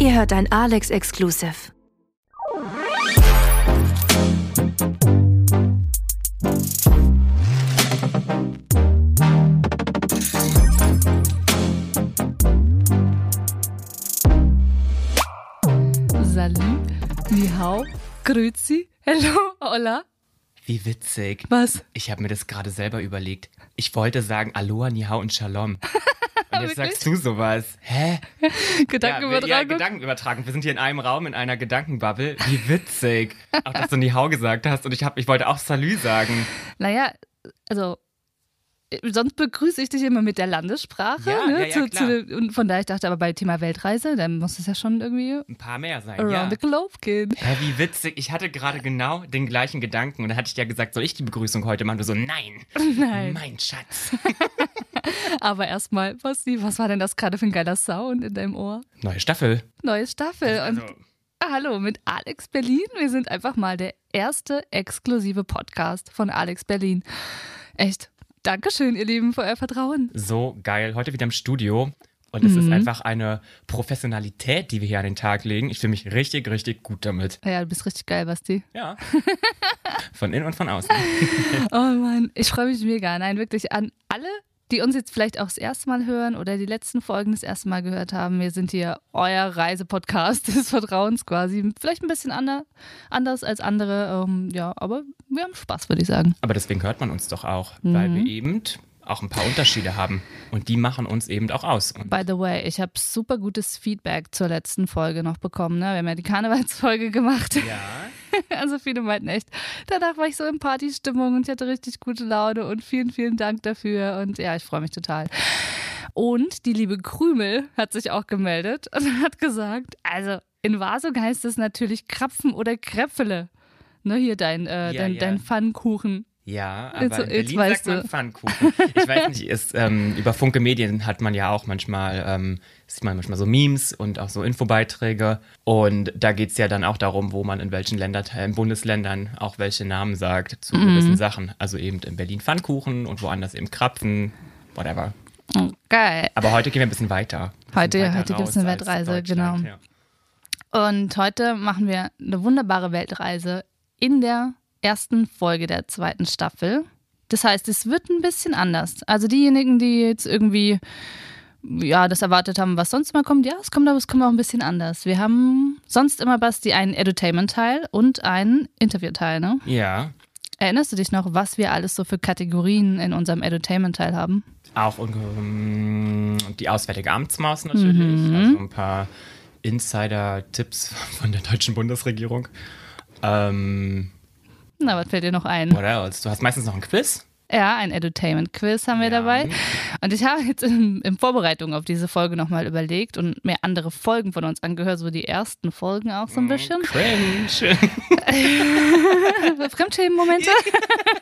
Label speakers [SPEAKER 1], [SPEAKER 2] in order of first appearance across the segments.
[SPEAKER 1] Ihr hört ein Alex Exclusive.
[SPEAKER 2] Salut, ni hao, grüezi, hello, hola.
[SPEAKER 3] Wie witzig.
[SPEAKER 2] Was?
[SPEAKER 3] Ich habe mir das gerade selber überlegt. Ich wollte sagen Aloha, Nihau und Shalom. Jetzt
[SPEAKER 2] Wirklich?
[SPEAKER 3] sagst du sowas. Hä?
[SPEAKER 2] Gedankenübertragung?
[SPEAKER 3] Ja, Gedankenübertragung. Wir sind hier in einem Raum, in einer Gedankenbubble. Wie witzig. Auch, dass du Nihau gesagt hast. Und ich, hab, ich wollte auch Salü sagen.
[SPEAKER 2] Naja, also sonst begrüße ich dich immer mit der Landessprache.
[SPEAKER 3] Ja,
[SPEAKER 2] ne?
[SPEAKER 3] ja, ja,
[SPEAKER 2] zu, zu, und von daher, ich dachte aber bei Thema Weltreise, dann muss es ja schon irgendwie
[SPEAKER 3] Ein paar mehr sein.
[SPEAKER 2] around
[SPEAKER 3] ja.
[SPEAKER 2] the globe gehen.
[SPEAKER 3] Hä, wie witzig. Ich hatte gerade genau den gleichen Gedanken. Und dann hatte ich ja gesagt, soll ich die Begrüßung heute machen? Du so, nein.
[SPEAKER 2] Nein.
[SPEAKER 3] Mein Schatz.
[SPEAKER 2] Aber erstmal, Basti, was war denn das gerade für ein geiler Sound in deinem Ohr?
[SPEAKER 3] Neue Staffel.
[SPEAKER 2] Neue Staffel.
[SPEAKER 3] Also,
[SPEAKER 2] und ah, hallo, mit Alex Berlin. Wir sind einfach mal der erste exklusive Podcast von Alex Berlin. Echt. Dankeschön, ihr Lieben, für euer Vertrauen.
[SPEAKER 3] so geil. Heute wieder im Studio. Und es ist
[SPEAKER 2] Mhm.
[SPEAKER 3] einfach eine Professionalität, die wir hier an den Tag legen. Ich fühle mich richtig, richtig gut damit.
[SPEAKER 2] Ja, du bist richtig geil, Basti.
[SPEAKER 3] Ja. Von innen und von außen.
[SPEAKER 2] Oh Mann, ich freue mich mega. Nein, wirklich an alle, die uns jetzt vielleicht auch das erste Mal hören oder die letzten Folgen das erste Mal gehört haben. Wir sind hier euer Reisepodcast des Vertrauens quasi. Vielleicht ein bisschen ander, anders als andere. Ähm, ja, aber wir haben Spaß, würde ich sagen.
[SPEAKER 3] Aber deswegen hört man uns doch auch, weil
[SPEAKER 2] Mhm.
[SPEAKER 3] wir eben auch ein paar Unterschiede haben. Und die machen uns eben auch aus. Und
[SPEAKER 2] By the way, ich habe super gutes Feedback zur letzten Folge noch bekommen. Ne? Wir haben ja die Karnevalsfolge gemacht.
[SPEAKER 3] ja.
[SPEAKER 2] Also viele meinten echt, danach war ich so in Partystimmung und ich hatte richtig gute Laune und vielen, vielen Dank dafür und ja, ich freue mich total. Und die liebe Krümel hat sich auch gemeldet und hat gesagt, also in Wasog heißt es natürlich Krapfen oder Kräpfele. Ne, hier dein, äh,
[SPEAKER 3] Ja,
[SPEAKER 2] dein,
[SPEAKER 3] ja.
[SPEAKER 2] dein Pfannkuchen.
[SPEAKER 3] Ja, aber
[SPEAKER 2] Jetzt-
[SPEAKER 3] in Berlin sagt man. Pfannkuchen. Ich weiß nicht, ist, ähm, über Funke Medien hat man ja auch manchmal, ähm, sieht man manchmal so Memes und auch so Infobeiträge. Und da geht es ja dann auch darum, wo man in welchen Länderteilen, Bundesländern auch welche Namen sagt zu
[SPEAKER 2] Mhm.
[SPEAKER 3] gewissen Sachen. Also eben in Berlin Pfannkuchen und woanders eben Krapfen, whatever.
[SPEAKER 2] Geil.
[SPEAKER 3] Aber heute gehen wir ein bisschen weiter. Ein
[SPEAKER 2] Heute-
[SPEAKER 3] bisschen weiter
[SPEAKER 2] heute gibt's
[SPEAKER 3] raus
[SPEAKER 2] eine Weltreise, genau.
[SPEAKER 3] Ja.
[SPEAKER 2] Und heute machen wir eine wunderbare Weltreise in der ersten Folge der zweiten Staffel. Das heißt, es wird ein bisschen anders. Also diejenigen, die jetzt irgendwie ja, das erwartet haben, was sonst mal kommt, ja, es kommt, aber es kommt auch ein bisschen anders. Wir haben sonst immer, Basti, einen Edutainment-Teil und einen Interview-Teil, ne?
[SPEAKER 3] ja,
[SPEAKER 2] Erinnerst du dich noch, was wir alles so für Kategorien in unserem Edutainment-Teil haben?
[SPEAKER 3] Auch ähm, die Auswärtige Amtsmaus natürlich,
[SPEAKER 2] Mhm.
[SPEAKER 3] also ein paar Insider-Tipps von der deutschen Bundesregierung. Ähm,
[SPEAKER 2] Na, was fällt dir noch ein?
[SPEAKER 3] what else? Du hast meistens noch ein Quiz.
[SPEAKER 2] Ja, ein Edutainment-Quiz haben wir
[SPEAKER 3] Ja.
[SPEAKER 2] dabei. Und ich habe jetzt in, in Vorbereitung auf diese Folge nochmal überlegt und mir andere Folgen von uns angehört, so die ersten Folgen auch so ein bisschen.
[SPEAKER 3] Cringe.
[SPEAKER 2] Fremdschämen-Momente.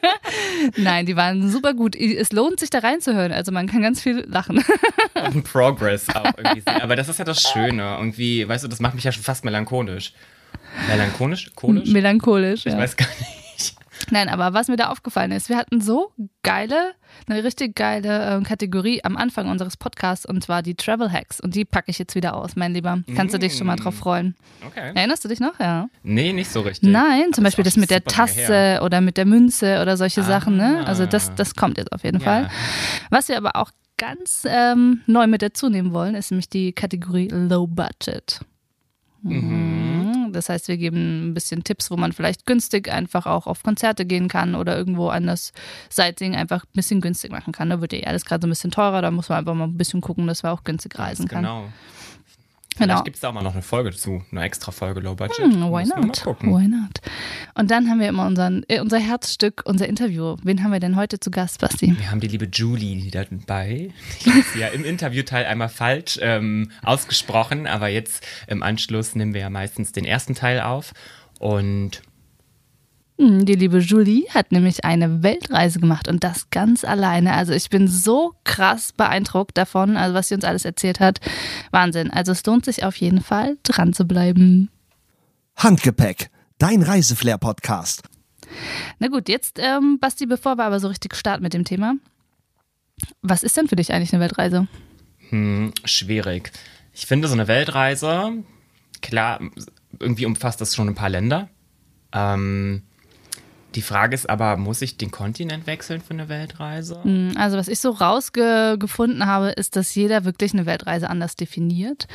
[SPEAKER 2] Nein, die waren super gut. Es lohnt sich da reinzuhören, also man kann ganz viel lachen.
[SPEAKER 3] Und Progress auch irgendwie sehen. Aber das ist ja das Schöne. Irgendwie, weißt du, das macht mich ja schon fast melancholisch. Melancholisch? Kolisch?
[SPEAKER 2] Melancholisch,
[SPEAKER 3] Ich
[SPEAKER 2] ja.
[SPEAKER 3] weiß gar nicht.
[SPEAKER 2] Nein, aber was mir da aufgefallen ist, wir hatten so geile, eine richtig geile äh, Kategorie am Anfang unseres Podcasts und zwar die Travel Hacks. Und die packe ich jetzt wieder aus, mein Lieber. Kannst du dich schon mal drauf freuen?
[SPEAKER 3] Okay.
[SPEAKER 2] Erinnerst du dich noch? Ja.
[SPEAKER 3] Nee, nicht so richtig.
[SPEAKER 2] Nein, zum
[SPEAKER 3] Aber
[SPEAKER 2] Beispiel das mit der Tasse oder mit der Münze oder solche Sachen. Ne?
[SPEAKER 3] Ah.
[SPEAKER 2] Also das, das kommt jetzt auf jeden
[SPEAKER 3] Ja.
[SPEAKER 2] Fall. Was wir aber auch ganz ähm, neu mit dazu nehmen wollen, ist nämlich die Kategorie Low Budget. Mhm. Das heißt, wir geben ein bisschen Tipps, wo man vielleicht günstig einfach auch auf Konzerte gehen kann oder irgendwo anders Sightseeing einfach ein bisschen günstig machen kann. Da wird ja eh alles gerade so ein bisschen teurer, da muss man einfach mal ein bisschen gucken, dass man auch günstig reisen kann.
[SPEAKER 3] Genau.
[SPEAKER 2] Genau.
[SPEAKER 3] Vielleicht gibt es da auch mal noch eine Folge dazu. Eine extra Folge Low Budget.
[SPEAKER 2] Hm, why not?
[SPEAKER 3] gucken.
[SPEAKER 2] Why not? Und dann haben wir immer unseren, äh, unser Herzstück, unser Interview. Wen haben wir denn heute zu Gast, Basti?
[SPEAKER 3] Wir haben die liebe Julie dabei. Ich habe sie ja im Interviewteil einmal falsch ähm, ausgesprochen, aber jetzt im Anschluss nehmen wir ja meistens den ersten Teil auf. Und
[SPEAKER 2] Die liebe Julie hat nämlich eine Weltreise gemacht und das ganz alleine. Also ich bin so krass beeindruckt davon, also was sie uns alles erzählt hat. Wahnsinn. Also es lohnt sich auf jeden Fall, dran zu bleiben.
[SPEAKER 4] Handgepäck, dein Reiseflair-Podcast.
[SPEAKER 2] Na gut, jetzt, ähm, Basti, bevor wir aber so richtig starten mit dem Thema. Was ist denn für dich eigentlich eine Weltreise?
[SPEAKER 3] hm, schwierig. Ich finde, so eine Weltreise klar, irgendwie umfasst das schon ein paar Länder. Ähm, die Frage ist aber, muss ich den Kontinent wechseln für eine Weltreise?
[SPEAKER 2] Hm, Also was ich so rausgefunden habe, ist, dass jeder wirklich eine Weltreise anders definiert.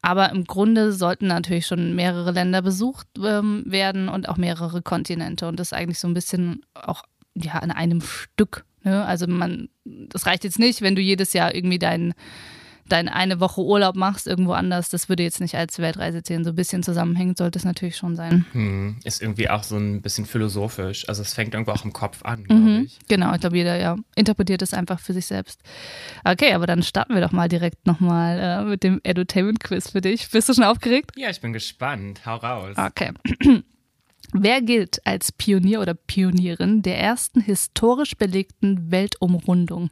[SPEAKER 2] Aber im Grunde sollten natürlich schon mehrere Länder besucht ähm, werden und auch mehrere Kontinente. Und das ist eigentlich so ein bisschen auch ja an einem Stück. Ne? Also man, das reicht jetzt nicht, wenn du jedes Jahr irgendwie dein dein eine Woche Urlaub machst irgendwo anders, das würde jetzt nicht als Weltreise zählen. So ein bisschen zusammenhängend sollte es natürlich schon sein.
[SPEAKER 3] Hm, ist irgendwie auch so ein bisschen philosophisch. Also es fängt irgendwo auch im Kopf an, glaube ich.
[SPEAKER 2] Genau, ich glaube, jeder ja interpretiert es einfach für sich selbst. Okay, aber dann starten wir doch mal direkt nochmal äh, mit dem Edutainment-Quiz für dich. Bist du schon aufgeregt?
[SPEAKER 3] Ja, ich bin gespannt. Hau raus.
[SPEAKER 2] Okay. Wer gilt als Pionier oder Pionierin der ersten historisch belegten Weltumrundung?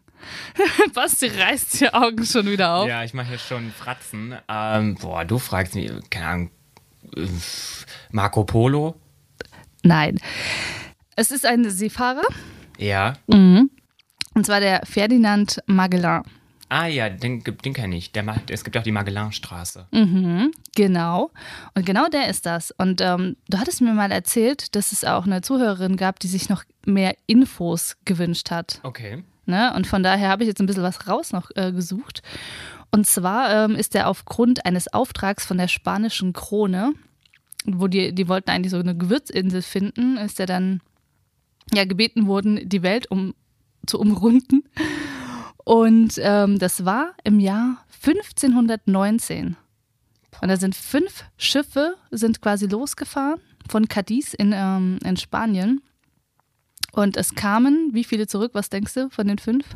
[SPEAKER 2] Basti reißt die Augen schon wieder auf.
[SPEAKER 3] Ja, ich mache hier schon Fratzen. Ähm, boah, du fragst mich, keine Ahnung, äh, Marco Polo?
[SPEAKER 2] Nein. Es ist ein Seefahrer,
[SPEAKER 3] Ja.
[SPEAKER 2] und zwar der Ferdinand Magellan.
[SPEAKER 3] Ah ja, den, den kenne ich. Der macht, es gibt auch die Magellanstraße.
[SPEAKER 2] Mhm, genau. Und genau der ist das. Und ähm, du hattest mir mal erzählt, dass es auch eine Zuhörerin gab, die sich noch mehr Infos gewünscht hat.
[SPEAKER 3] Okay.
[SPEAKER 2] Ne? Und von daher habe ich jetzt ein bisschen was raus noch äh, gesucht. Und zwar ähm, ist er aufgrund eines Auftrags von der spanischen Krone, wo die, die wollten eigentlich so eine Gewürzinsel finden, ist er dann ja gebeten worden, die Welt um, zu umrunden. Und ähm, das war im Jahr 1519. Und da sind fünf Schiffe sind quasi losgefahren von Cadiz in, ähm, in Spanien. Und es kamen, wie viele zurück? Was denkst du von den fünf?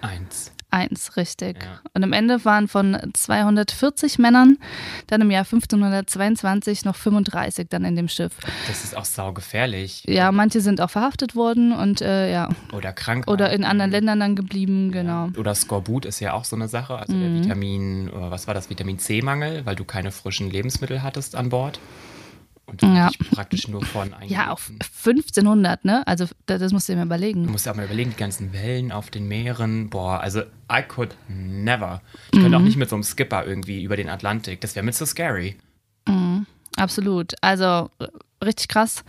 [SPEAKER 3] Eins.
[SPEAKER 2] Eins, richtig.
[SPEAKER 3] Ja.
[SPEAKER 2] Und am Ende waren von 240 Männern dann im Jahr 1522 noch 35 dann in dem Schiff.
[SPEAKER 3] Das ist auch saugefährlich.
[SPEAKER 2] Ja, manche sind auch verhaftet worden und äh, ja,
[SPEAKER 3] Oder krank.
[SPEAKER 2] oder in anderen Ländern dann geblieben, genau.
[SPEAKER 3] Oder Skorbut ist ja auch so eine Sache. Also der Vitamin, oder was war das, Vitamin C-Mangel, weil du keine frischen Lebensmittel hattest an Bord. Und
[SPEAKER 2] Ja.
[SPEAKER 3] praktisch nur von
[SPEAKER 2] Ja,
[SPEAKER 3] Eingriffen.
[SPEAKER 2] 1500, ne? Also das, das musst du dir mal
[SPEAKER 3] Du
[SPEAKER 2] überlegen.
[SPEAKER 3] musst dir auch mal überlegen, die ganzen Wellen auf den Meeren. Boah, also I could never. Ich könnte auch nicht mit so einem Skipper irgendwie über den Atlantik. Das wäre mir zu scary.
[SPEAKER 2] Absolut. Also richtig krass.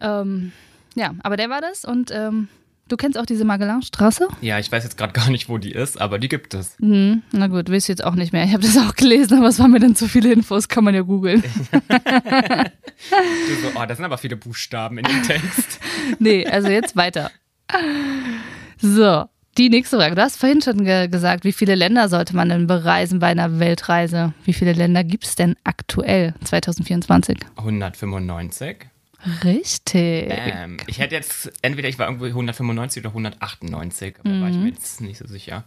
[SPEAKER 2] Ähm, ja, aber der war das und ähm, du kennst auch diese Magellanstraße?
[SPEAKER 3] Ja, ich weiß jetzt gerade gar nicht, wo die ist, aber die gibt es.
[SPEAKER 2] Hm, na gut, weiß ich jetzt auch nicht mehr. Ich habe das auch gelesen, aber es waren mir dann zu viele Infos, kann man ja googeln.
[SPEAKER 3] Du so, oh, da sind aber viele Buchstaben in dem Text.
[SPEAKER 2] nee, also jetzt weiter. So, die nächste Frage. Du hast vorhin schon ge gesagt, wie viele Länder sollte man denn bereisen bei einer Weltreise? Wie viele Länder gibt es denn aktuell 2024?
[SPEAKER 3] 195.
[SPEAKER 2] Richtig.
[SPEAKER 3] Ähm, ich hätte jetzt, entweder ich war irgendwo 195 oder 198, aber da war ich mir jetzt nicht so sicher.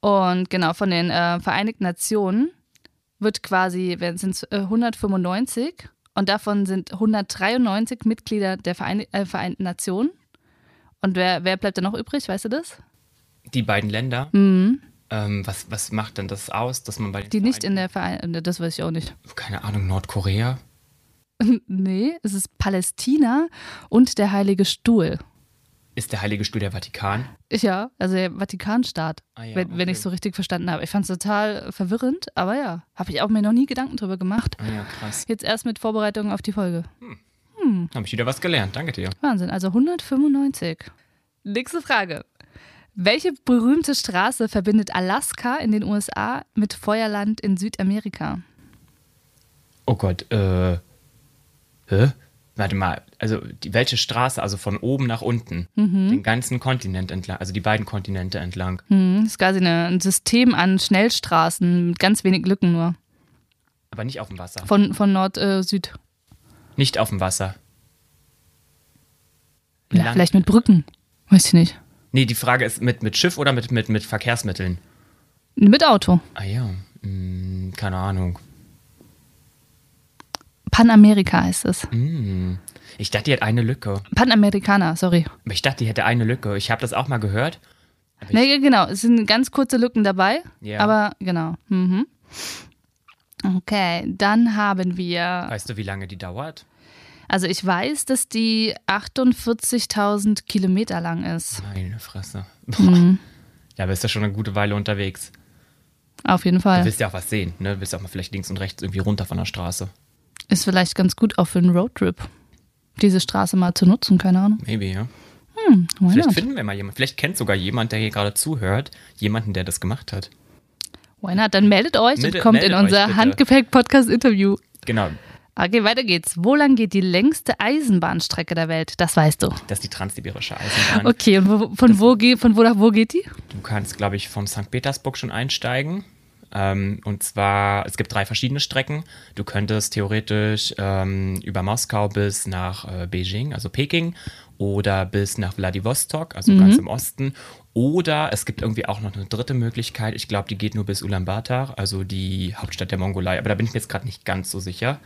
[SPEAKER 2] Und genau, von den äh, Vereinigten Nationen wird quasi, sind es äh, 195 und davon sind 193 Mitglieder der Verein äh, Vereinten Nationen. Und wer, wer bleibt da noch übrig, weißt du das?
[SPEAKER 3] Die beiden Länder,
[SPEAKER 2] Mhm.
[SPEAKER 3] ähm, was, was macht denn das aus, dass man bei den
[SPEAKER 2] Die nicht in
[SPEAKER 3] Vereinten-
[SPEAKER 2] der Verein, das weiß ich auch nicht.
[SPEAKER 3] keine Ahnung, Nordkorea?
[SPEAKER 2] Nee, es ist Palästina und der Heilige Stuhl.
[SPEAKER 3] Ist der Heilige Stuhl der Vatikan?
[SPEAKER 2] Ja, also der Vatikanstaat,
[SPEAKER 3] Ah ja,
[SPEAKER 2] wenn, wenn
[SPEAKER 3] okay.
[SPEAKER 2] ich es so richtig verstanden habe. Ich fand es total verwirrend, aber ja, habe ich auch mir noch nie Gedanken drüber gemacht.
[SPEAKER 3] Ah ja, krass.
[SPEAKER 2] Jetzt erst mit Vorbereitung auf die Folge.
[SPEAKER 3] Habe ich wieder was gelernt. Danke dir.
[SPEAKER 2] Wahnsinn, also 195. Nächste Frage. Welche berühmte Straße verbindet Alaska in den USA mit Feuerland in Südamerika?
[SPEAKER 3] Oh Gott, äh. Hä? Warte mal, also die, welche Straße, also von oben nach unten, den ganzen Kontinent entlang, also die beiden Kontinente entlang.
[SPEAKER 2] Hm, das ist quasi eine, ein System an Schnellstraßen mit ganz wenig Lücken nur.
[SPEAKER 3] Aber nicht auf dem Wasser.
[SPEAKER 2] Von, von Nord, äh.
[SPEAKER 3] Nicht auf dem Wasser.
[SPEAKER 2] Ja,
[SPEAKER 3] Land-
[SPEAKER 2] vielleicht mit Brücken. Weiß ich nicht.
[SPEAKER 3] Nee, die Frage ist mit, mit Schiff oder mit, mit, mit Verkehrsmitteln?
[SPEAKER 2] Mit Auto.
[SPEAKER 3] Ah ja, hm, keine Ahnung.
[SPEAKER 2] Panamerika heißt es.
[SPEAKER 3] Hm. Ich dachte, die hat eine Lücke.
[SPEAKER 2] Panamerikaner, sorry.
[SPEAKER 3] Ich dachte, die hätte eine Lücke. Ich habe das auch mal gehört.
[SPEAKER 2] Nee, genau. Es sind ganz kurze Lücken dabei.
[SPEAKER 3] Ja.
[SPEAKER 2] Aber genau. Mhm. Okay, dann haben wir.
[SPEAKER 3] Weißt du, wie lange die dauert?
[SPEAKER 2] Also ich weiß, dass die 48.000 Kilometer lang ist.
[SPEAKER 3] Meine Fresse.
[SPEAKER 2] Mhm.
[SPEAKER 3] Ja, aber ist ja schon eine gute Weile unterwegs.
[SPEAKER 2] Auf jeden
[SPEAKER 3] Du
[SPEAKER 2] Fall.
[SPEAKER 3] willst ja auch was sehen, ne? Du willst ja auch mal vielleicht links und rechts irgendwie runter von der Straße.
[SPEAKER 2] Ist vielleicht ganz gut auch für einen Roadtrip, diese Straße mal zu nutzen, keine Ahnung.
[SPEAKER 3] Maybe, ja.
[SPEAKER 2] Why
[SPEAKER 3] Vielleicht
[SPEAKER 2] not?
[SPEAKER 3] finden wir mal jemanden. Vielleicht kennt sogar jemand, der hier gerade zuhört, jemanden, der das gemacht hat.
[SPEAKER 2] Why not? Dann meldet euch
[SPEAKER 3] Melde-
[SPEAKER 2] und kommt in
[SPEAKER 3] meldet
[SPEAKER 2] unser. Handgepäck-Podcast-Interview.
[SPEAKER 3] Genau,
[SPEAKER 2] Okay, weiter geht's. Wo lang geht die längste Eisenbahnstrecke der Welt? Das weißt du.
[SPEAKER 3] das ist die transsibirische Eisenbahn.
[SPEAKER 2] Okay, und wo, von, wo, ge- von wo nach wo geht die?
[SPEAKER 3] Du kannst, glaube ich, von St. Petersburg schon einsteigen. Ähm, und zwar, es gibt drei verschiedene Strecken. Du könntest theoretisch ähm, über Moskau bis nach äh, Beijing, also Peking, oder bis nach Vladivostok, also ganz im Osten. Oder es gibt irgendwie auch noch eine dritte Möglichkeit. Ich glaube, die geht nur bis Ulaanbaatar, also die Hauptstadt der Mongolei. Aber da bin ich mir jetzt gerade nicht ganz so sicher.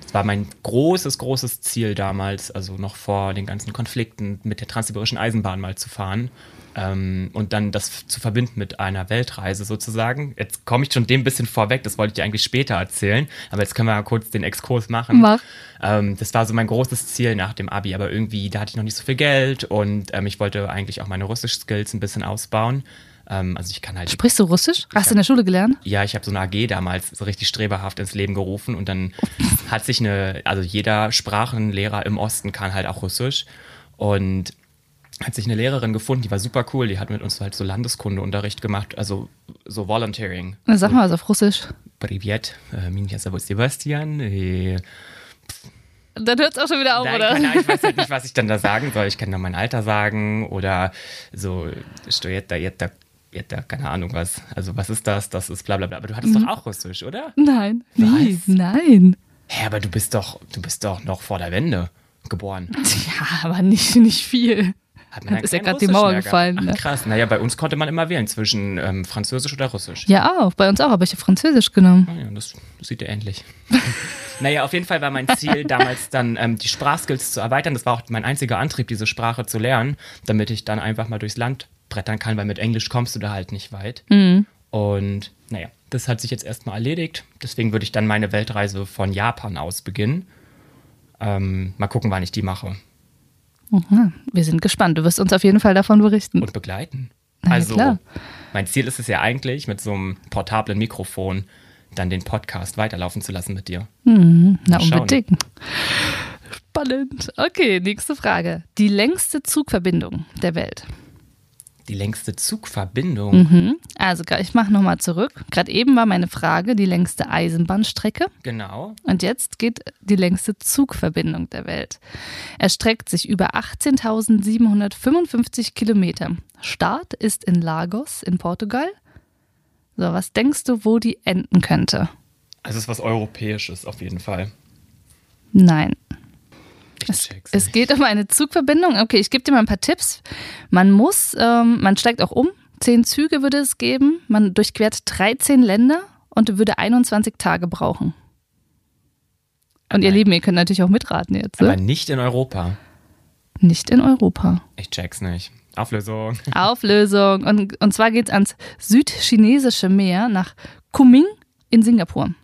[SPEAKER 3] Das war mein großes, großes Ziel damals, also noch vor den ganzen Konflikten mit der transsibirischen Eisenbahn mal zu fahren. Ähm, und dann das zu verbinden mit einer Weltreise sozusagen. Jetzt komme ich schon dem ein bisschen vorweg, das wollte ich dir eigentlich später erzählen, aber jetzt können wir kurz den Exkurs machen.
[SPEAKER 2] Mach.
[SPEAKER 3] Ähm, das war so mein großes Ziel nach dem Abi, aber irgendwie, da hatte ich noch nicht so viel Geld und ähm, ich wollte eigentlich auch meine Russisch-Skills ein bisschen ausbauen. Ähm, also ich kann halt
[SPEAKER 2] Sprichst du Russisch? Hast du in der Schule gelernt?
[SPEAKER 3] ja, ich habe so eine AG damals so richtig streberhaft ins Leben gerufen und dann hat sich eine, also jeder Sprachenlehrer im Osten kann halt auch Russisch und hat sich eine Lehrerin gefunden, die war super cool, die hat mit uns halt so Landeskundeunterricht gemacht, also so Volunteering.
[SPEAKER 2] Na, Sag mal was auf Russisch.
[SPEAKER 3] Привет, äh, меня зовут Sebastian. äh,
[SPEAKER 2] Dann hört es auch schon wieder auf,
[SPEAKER 3] Nein,
[SPEAKER 2] oder?
[SPEAKER 3] keine Ahnung, ich weiß halt nicht, was ich dann da sagen soll. Ich kann dann mein Alter sagen oder so, Stojeta, Jetta, Jetta, keine Ahnung was. Also was ist das? Das ist bla bla bla. Aber du hattest
[SPEAKER 2] Mhm.
[SPEAKER 3] doch auch Russisch, oder?
[SPEAKER 2] Nein, nie,
[SPEAKER 3] Was?
[SPEAKER 2] nein.
[SPEAKER 3] Hä, aber du bist doch, du bist doch noch vor der Wende geboren.
[SPEAKER 2] Ja, aber nicht, nicht viel.
[SPEAKER 3] Hat
[SPEAKER 2] dann ist ja grad die Mauer gefallen, ne?
[SPEAKER 3] Ach, krass. Naja, bei uns konnte man immer wählen zwischen ähm, Französisch oder Russisch.
[SPEAKER 2] Ja, auch. Bei uns auch, aber ich habe Französisch genommen.
[SPEAKER 3] Ah ja, das, sieht ja ähnlich. naja, auf jeden Fall war mein Ziel damals dann, ähm, die Sprachskills zu erweitern. Das war auch mein einziger Antrieb, diese Sprache zu lernen, damit ich dann einfach mal durchs Land brettern kann, weil mit Englisch kommst du da halt nicht weit. Und naja, das hat sich jetzt erstmal erledigt. Deswegen würde ich dann meine Weltreise von Japan aus beginnen. Ähm, mal gucken, wann ich die mache.
[SPEAKER 2] Aha, wir sind gespannt. Du wirst uns auf jeden Fall davon berichten.
[SPEAKER 3] und begleiten.
[SPEAKER 2] Na
[SPEAKER 3] also,
[SPEAKER 2] klar.
[SPEAKER 3] mein Ziel ist es ja eigentlich, mit so einem portablen Mikrofon dann den Podcast weiterlaufen zu lassen mit dir.
[SPEAKER 2] Na,
[SPEAKER 3] Mal schauen.
[SPEAKER 2] unbedingt. Spannend. Okay, nächste Frage. Die längste Zugverbindung der Welt.
[SPEAKER 3] Die längste Zugverbindung.
[SPEAKER 2] Also, ich mache nochmal zurück. Gerade eben war meine Frage die längste Eisenbahnstrecke.
[SPEAKER 3] Genau.
[SPEAKER 2] Und jetzt geht die längste Zugverbindung der Welt. Er streckt sich über 18.755 Kilometer. Start ist in Lagos in Portugal. So, was denkst du, wo die enden könnte?
[SPEAKER 3] Also es ist was Europäisches auf jeden Fall.
[SPEAKER 2] Nein. Es, es geht um eine Zugverbindung. Okay, ich gebe dir mal ein paar Tipps. Man muss, ähm, man steigt auch um. Zehn Züge würde es geben. Man durchquert 13 Länder und würde 21 Tage brauchen. Und ihr
[SPEAKER 3] Nein.
[SPEAKER 2] Lieben, ihr könnt natürlich auch mitraten jetzt.
[SPEAKER 3] Aber
[SPEAKER 2] Ne?
[SPEAKER 3] nicht in Europa.
[SPEAKER 2] Nicht in Europa.
[SPEAKER 3] Ich check's nicht. Auflösung.
[SPEAKER 2] Auflösung. Und, und zwar geht es ans südchinesische Meer nach Kunming in Singapur.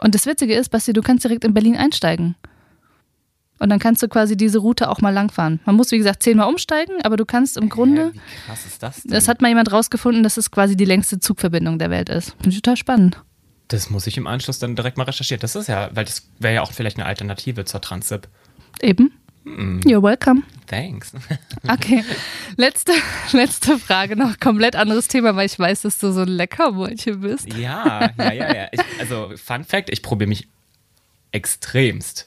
[SPEAKER 2] Und das Witzige ist, Basti, du kannst direkt in Berlin einsteigen. Und dann kannst du quasi diese Route auch mal langfahren. Man muss, wie gesagt, zehnmal umsteigen, aber du kannst im Grunde,
[SPEAKER 3] Hä, wie krass ist das denn?
[SPEAKER 2] das hat mal jemand rausgefunden, dass es quasi die längste Zugverbindung der Welt ist. Finde ich total spannend.
[SPEAKER 3] Das muss ich im Anschluss dann direkt mal recherchieren. Das ist ja, weil das wäre ja auch vielleicht eine Alternative zur Transip.
[SPEAKER 2] Eben. You're welcome.
[SPEAKER 3] Thanks.
[SPEAKER 2] Okay, letzte, letzte Frage noch. Komplett anderes Thema, weil ich weiß, dass du so ein Leckermäulchen bist.
[SPEAKER 3] Ja, ja, ja, ja. Ich, also, Fun Fact: Ich probiere mich extremst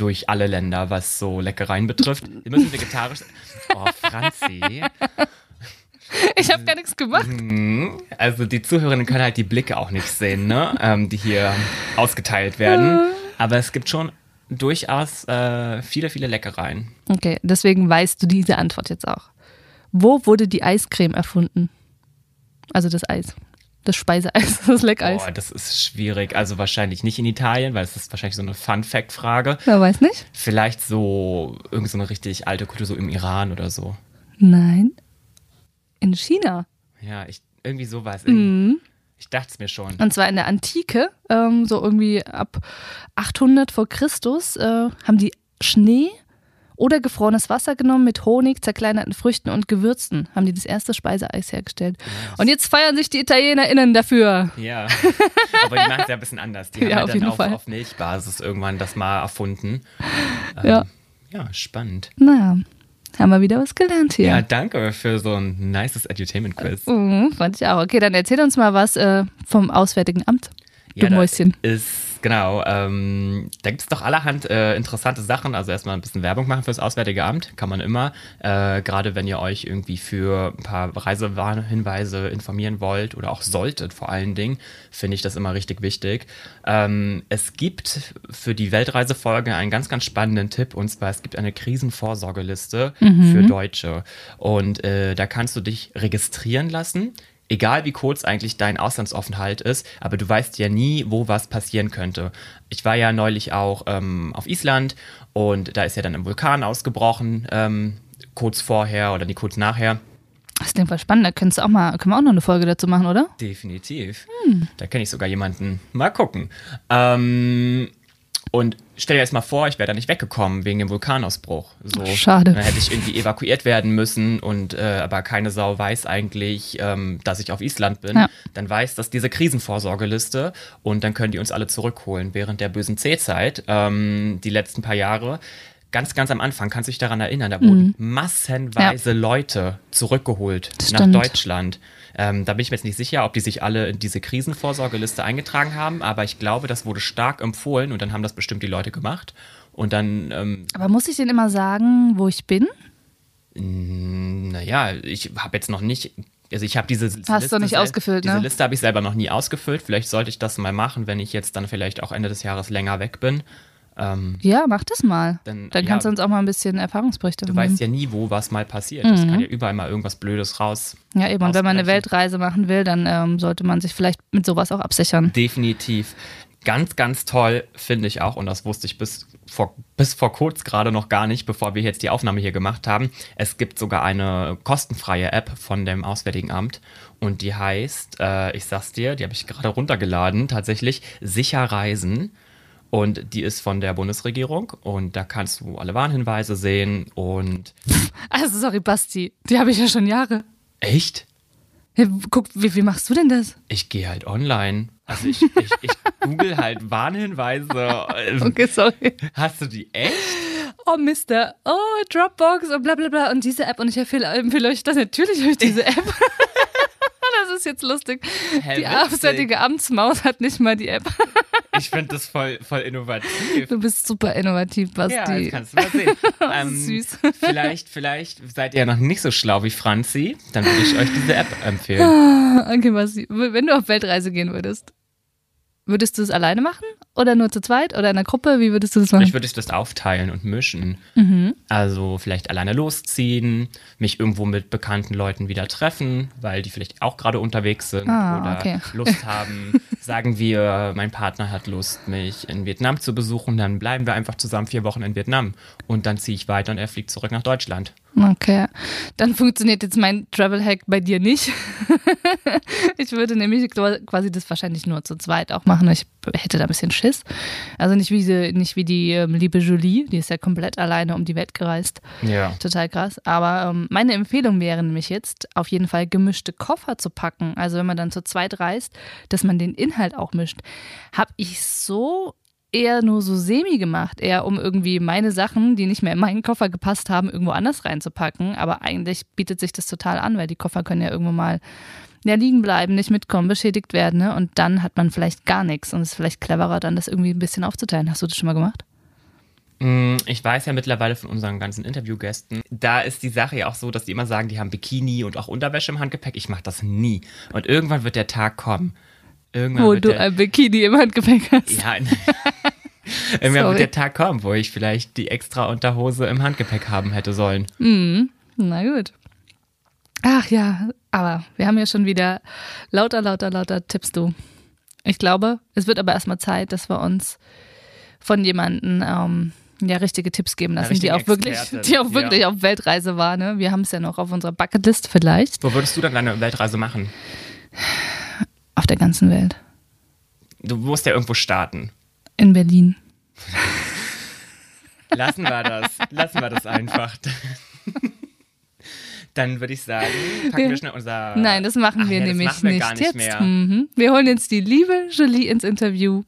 [SPEAKER 3] durch alle Länder, was so Leckereien betrifft. Die müssen vegetarisch. Oh, Franzi.
[SPEAKER 2] Ich habe gar nichts gemacht.
[SPEAKER 3] Mhm. Also, die Zuhörerinnen können halt die Blicke auch nicht sehen, ne? ähm, die hier ausgeteilt werden. Aber es gibt schon durchaus äh, viele, viele Leckereien.
[SPEAKER 2] Okay, deswegen weißt du diese Antwort jetzt auch. Wo wurde die Eiscreme erfunden? Also das Eis. Das Speiseeis, das Leckeis.
[SPEAKER 3] Boah, das ist schwierig. Also, wahrscheinlich nicht in Italien, weil es ist wahrscheinlich so eine Fun Fact-Frage.
[SPEAKER 2] Wer weiß nicht?
[SPEAKER 3] Vielleicht so irgend so eine richtig alte Kultur, so im Iran oder so.
[SPEAKER 2] Nein. In China.
[SPEAKER 3] Ja, ich, irgendwie sowas.
[SPEAKER 2] Mhm.
[SPEAKER 3] Ich dachte es mir schon.
[SPEAKER 2] Und zwar in der Antike, ähm, so irgendwie ab 800 vor Christus, äh, haben die Schnee oder gefrorenes Wasser genommen mit Honig, zerkleinerten Früchten und Gewürzen. Haben die das erste Speiseeis hergestellt. Und jetzt feiern sich die ItalienerInnen dafür.
[SPEAKER 3] Ja, aber die machen es ja ein bisschen anders. Die haben
[SPEAKER 2] Ja,
[SPEAKER 3] ja,
[SPEAKER 2] auf
[SPEAKER 3] dann auf, auf Milchbasis irgendwann das mal erfunden. Ähm,
[SPEAKER 2] Ja.
[SPEAKER 3] Ja, spannend.
[SPEAKER 2] Naja, haben wir wieder was gelernt hier.
[SPEAKER 3] Ja, danke für so ein nices Edutainment-Quiz.
[SPEAKER 2] Mhm, fand ich auch. Okay, dann erzähl uns mal was äh, vom Auswärtigen Amt. Du
[SPEAKER 3] da
[SPEAKER 2] Mäuschen.
[SPEAKER 3] Ist, genau, ähm, da gibt es doch allerhand äh, interessante Sachen. Also erstmal ein bisschen Werbung machen fürs Auswärtige Amt, kann man immer. Äh, Gerade wenn ihr euch irgendwie für ein paar Reisewarnhinweise informieren wollt oder auch solltet vor allen Dingen, finde ich das immer richtig wichtig. Ähm, es gibt für die Weltreisefolge einen ganz, ganz spannenden Tipp und zwar es gibt eine Krisenvorsorgeliste für Deutsche. Und äh, da kannst du dich registrieren lassen egal wie kurz eigentlich dein Auslandsaufenthalt ist, aber du weißt ja nie, wo was passieren könnte. Ich war ja neulich auch ähm, auf Island und da ist ja dann ein Vulkan ausgebrochen, ähm, kurz vorher oder nie kurz nachher.
[SPEAKER 2] Das klingt voll spannend. Da könntest du auch mal, können wir auch noch eine Folge dazu machen, oder?
[SPEAKER 3] Definitiv. Da kenne ich sogar jemanden. Mal gucken. Ähm, und stell dir jetzt mal vor, ich wäre da nicht weggekommen wegen dem Vulkanausbruch. So,
[SPEAKER 2] Schade.
[SPEAKER 3] Dann hätte ich irgendwie evakuiert werden müssen und äh, aber keine Sau weiß eigentlich, ähm, dass ich auf Island bin.
[SPEAKER 2] Ja.
[SPEAKER 3] Dann weiß das diese Krisenvorsorgeliste und dann können die uns alle zurückholen während der bösen C-Zeit, ähm, die letzten paar Jahre. Ganz, ganz am Anfang, kannst du dich daran erinnern, da wurden massenweise Leute zurückgeholt
[SPEAKER 2] Das
[SPEAKER 3] nach
[SPEAKER 2] stimmt.
[SPEAKER 3] Deutschland. Ähm, da bin ich mir jetzt nicht sicher, ob die sich alle in diese Krisenvorsorgeliste eingetragen haben, aber ich glaube, das wurde stark empfohlen und dann haben das bestimmt die Leute gemacht. Und dann, ähm,
[SPEAKER 2] Aber muss ich denen immer sagen, wo ich bin?
[SPEAKER 3] naja, ich habe jetzt noch nicht. Also ich habe diese Liste
[SPEAKER 2] du nicht ausgefüllt,
[SPEAKER 3] Diese
[SPEAKER 2] ne?
[SPEAKER 3] Liste habe ich selber noch nie ausgefüllt. Vielleicht sollte ich das mal machen, wenn ich jetzt dann vielleicht auch Ende des Jahres länger weg bin. Ähm,
[SPEAKER 2] Ja, mach das mal.
[SPEAKER 3] Dann-
[SPEAKER 2] Dann,
[SPEAKER 3] ja.
[SPEAKER 2] kannst du uns auch mal ein bisschen Erfahrungsberichte
[SPEAKER 3] du
[SPEAKER 2] geben.
[SPEAKER 3] weißt ja nie, wo was mal passiert. Es kann ja überall mal irgendwas Blödes raus.
[SPEAKER 2] Ja, eben. Und wenn man eine. Weltreise machen will, dann ähm, sollte man sich vielleicht mit sowas auch absichern.
[SPEAKER 3] Definitiv. Ganz, ganz toll finde ich auch, und das wusste ich bis vor, bis vor kurz gerade noch gar nicht, bevor wir jetzt die Aufnahme hier gemacht haben. Es gibt sogar eine kostenfreie App von dem Auswärtigen Amt und die heißt, äh, ich sag's dir, die habe ich gerade runtergeladen, tatsächlich Sicher Reisen. Und die ist von der Bundesregierung und da kannst du alle Warnhinweise sehen und
[SPEAKER 2] Also, sorry, Basti. Die habe ich ja schon Jahre.
[SPEAKER 3] echt?
[SPEAKER 2] Ja, guck, wie, wie machst du denn das?
[SPEAKER 3] Ich gehe halt online. Also ich, ich, ich google halt Warnhinweise.
[SPEAKER 2] Okay, sorry.
[SPEAKER 3] Hast du die echt?
[SPEAKER 2] Oh, Mister. Oh, Dropbox und bla bla bla. Und diese App. Und ich empfehle, empfehle euch das. Natürlich habe ich diese App. Ist jetzt lustig.
[SPEAKER 3] Hä,
[SPEAKER 2] die auswärtige Amtsmaus hat nicht mal die App.
[SPEAKER 3] Ich finde das voll, voll innovativ.
[SPEAKER 2] Du bist super innovativ, Basti.
[SPEAKER 3] Ja, das kannst du mal sehen. Ähm,
[SPEAKER 2] Süß.
[SPEAKER 3] Vielleicht, vielleicht seid ihr noch nicht so schlau wie Franzi. Dann würde ich euch diese App empfehlen.
[SPEAKER 2] Okay, Basti. Wenn du auf Weltreise gehen würdest, würdest du es alleine machen? Oder nur zu zweit? Oder in einer Gruppe? Wie würdest du das machen?
[SPEAKER 3] Vielleicht würde ich das aufteilen und mischen. Also vielleicht alleine losziehen, mich irgendwo mit bekannten Leuten wieder treffen, weil die vielleicht auch gerade unterwegs sind
[SPEAKER 2] Ah,
[SPEAKER 3] oder
[SPEAKER 2] okay.
[SPEAKER 3] Lust haben. Sagen wir, mein Partner hat Lust, mich in Vietnam zu besuchen, dann bleiben wir einfach zusammen vier Wochen in Vietnam. Und dann ziehe ich weiter und er fliegt zurück nach Deutschland.
[SPEAKER 2] Okay, dann funktioniert jetzt mein Travel Hack bei dir nicht. ich würde nämlich quasi das wahrscheinlich nur zu zweit auch machen. Ich hätte da ein bisschen Schiss. Also nicht wie, sie, nicht wie die ähm, liebe Julie, die ist ja komplett alleine um die Welt gereist.
[SPEAKER 3] Ja.
[SPEAKER 2] Total krass. Aber ähm, meine Empfehlung wäre nämlich jetzt, auf jeden Fall gemischte Koffer zu packen. Also wenn man dann zu zweit reist, dass man den Inhalt auch mischt. Habe ich so eher nur so semi gemacht, eher um irgendwie meine Sachen, die nicht mehr in meinen Koffer gepasst haben, irgendwo anders reinzupacken. Aber eigentlich bietet sich das total an, weil die Koffer können ja irgendwo mal ja, liegen bleiben, nicht mitkommen, beschädigt werden. Ne? Und dann hat man vielleicht gar nichts und es ist vielleicht cleverer, dann das irgendwie ein bisschen aufzuteilen. Hast du das schon mal gemacht?
[SPEAKER 3] Mm, Ich weiß ja mittlerweile von unseren ganzen Interviewgästen, da ist die Sache ja auch so, dass die immer sagen, die haben Bikini und auch Unterwäsche im Handgepäck. Ich mache das nie. Und irgendwann wird der Tag kommen. Irgendwann
[SPEAKER 2] Wo
[SPEAKER 3] wird
[SPEAKER 2] du
[SPEAKER 3] der,
[SPEAKER 2] ein Bikini im Handgepäck hast.
[SPEAKER 3] Ja, irgendwann
[SPEAKER 2] Sorry.
[SPEAKER 3] wird der Tag kommen, wo ich vielleicht die extra Unterhose im Handgepäck haben hätte sollen.
[SPEAKER 2] Na gut. Ach ja, aber wir haben ja schon wieder lauter, lauter, lauter Tipps, du. Ich glaube, es wird aber erstmal Zeit, dass wir uns von jemandem ähm, ja, richtige Tipps geben lassen, die auch wirklich, die auch wirklich
[SPEAKER 3] ja.
[SPEAKER 2] auf Weltreise war. Ne? Wir haben es ja noch auf unserer Bucketlist vielleicht.
[SPEAKER 3] Wo würdest du dann deine Weltreise machen?
[SPEAKER 2] Auf der ganzen Welt.
[SPEAKER 3] Du musst ja irgendwo starten.
[SPEAKER 2] In Berlin.
[SPEAKER 3] Lassen wir das. Lassen wir das einfach. Dann würde ich sagen, packen wir schnell unser.
[SPEAKER 2] Nein, das machen
[SPEAKER 3] Ach
[SPEAKER 2] wir
[SPEAKER 3] ja, das
[SPEAKER 2] nämlich
[SPEAKER 3] machen wir
[SPEAKER 2] nicht,
[SPEAKER 3] gar nicht
[SPEAKER 2] jetzt.
[SPEAKER 3] mehr.
[SPEAKER 2] Mhm. Wir holen jetzt die liebe Julie ins Interview.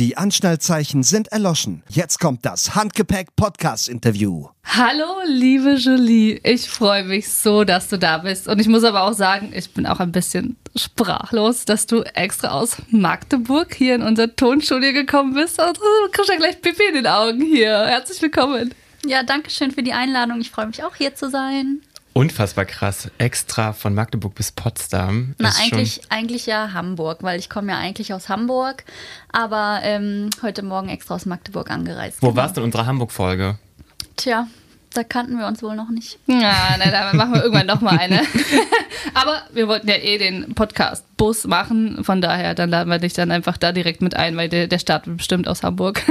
[SPEAKER 4] Die Anschnallzeichen sind erloschen. Jetzt kommt das Handgepäck Podcast Interview.
[SPEAKER 2] Hallo, liebe Julie. Ich freue mich so, dass du da bist. Und ich muss aber auch sagen, ich bin auch ein bisschen sprachlos, dass du extra aus Magdeburg hier in unser Tonstudio gekommen bist. Und du kriegst ja gleich Pipi in den Augen hier. Herzlich willkommen.
[SPEAKER 5] Ja, danke schön für die Einladung. Ich freue mich auch hier zu sein.
[SPEAKER 3] Unfassbar krass. Extra von Magdeburg bis Potsdam.
[SPEAKER 5] Na, eigentlich, eigentlich ja Hamburg, weil ich komme ja eigentlich aus Hamburg, aber ähm, heute Morgen extra aus Magdeburg angereist.
[SPEAKER 3] Wo warst du in unserer Hamburg-Folge?
[SPEAKER 5] Tja, da kannten wir uns wohl noch nicht.
[SPEAKER 2] Ja, na, da machen wir irgendwann noch mal eine. Aber wir wollten ja eh den Podcast Bus machen. Von daher, dann laden wir dich dann einfach da direkt mit ein, weil der, der Start wird bestimmt aus Hamburg.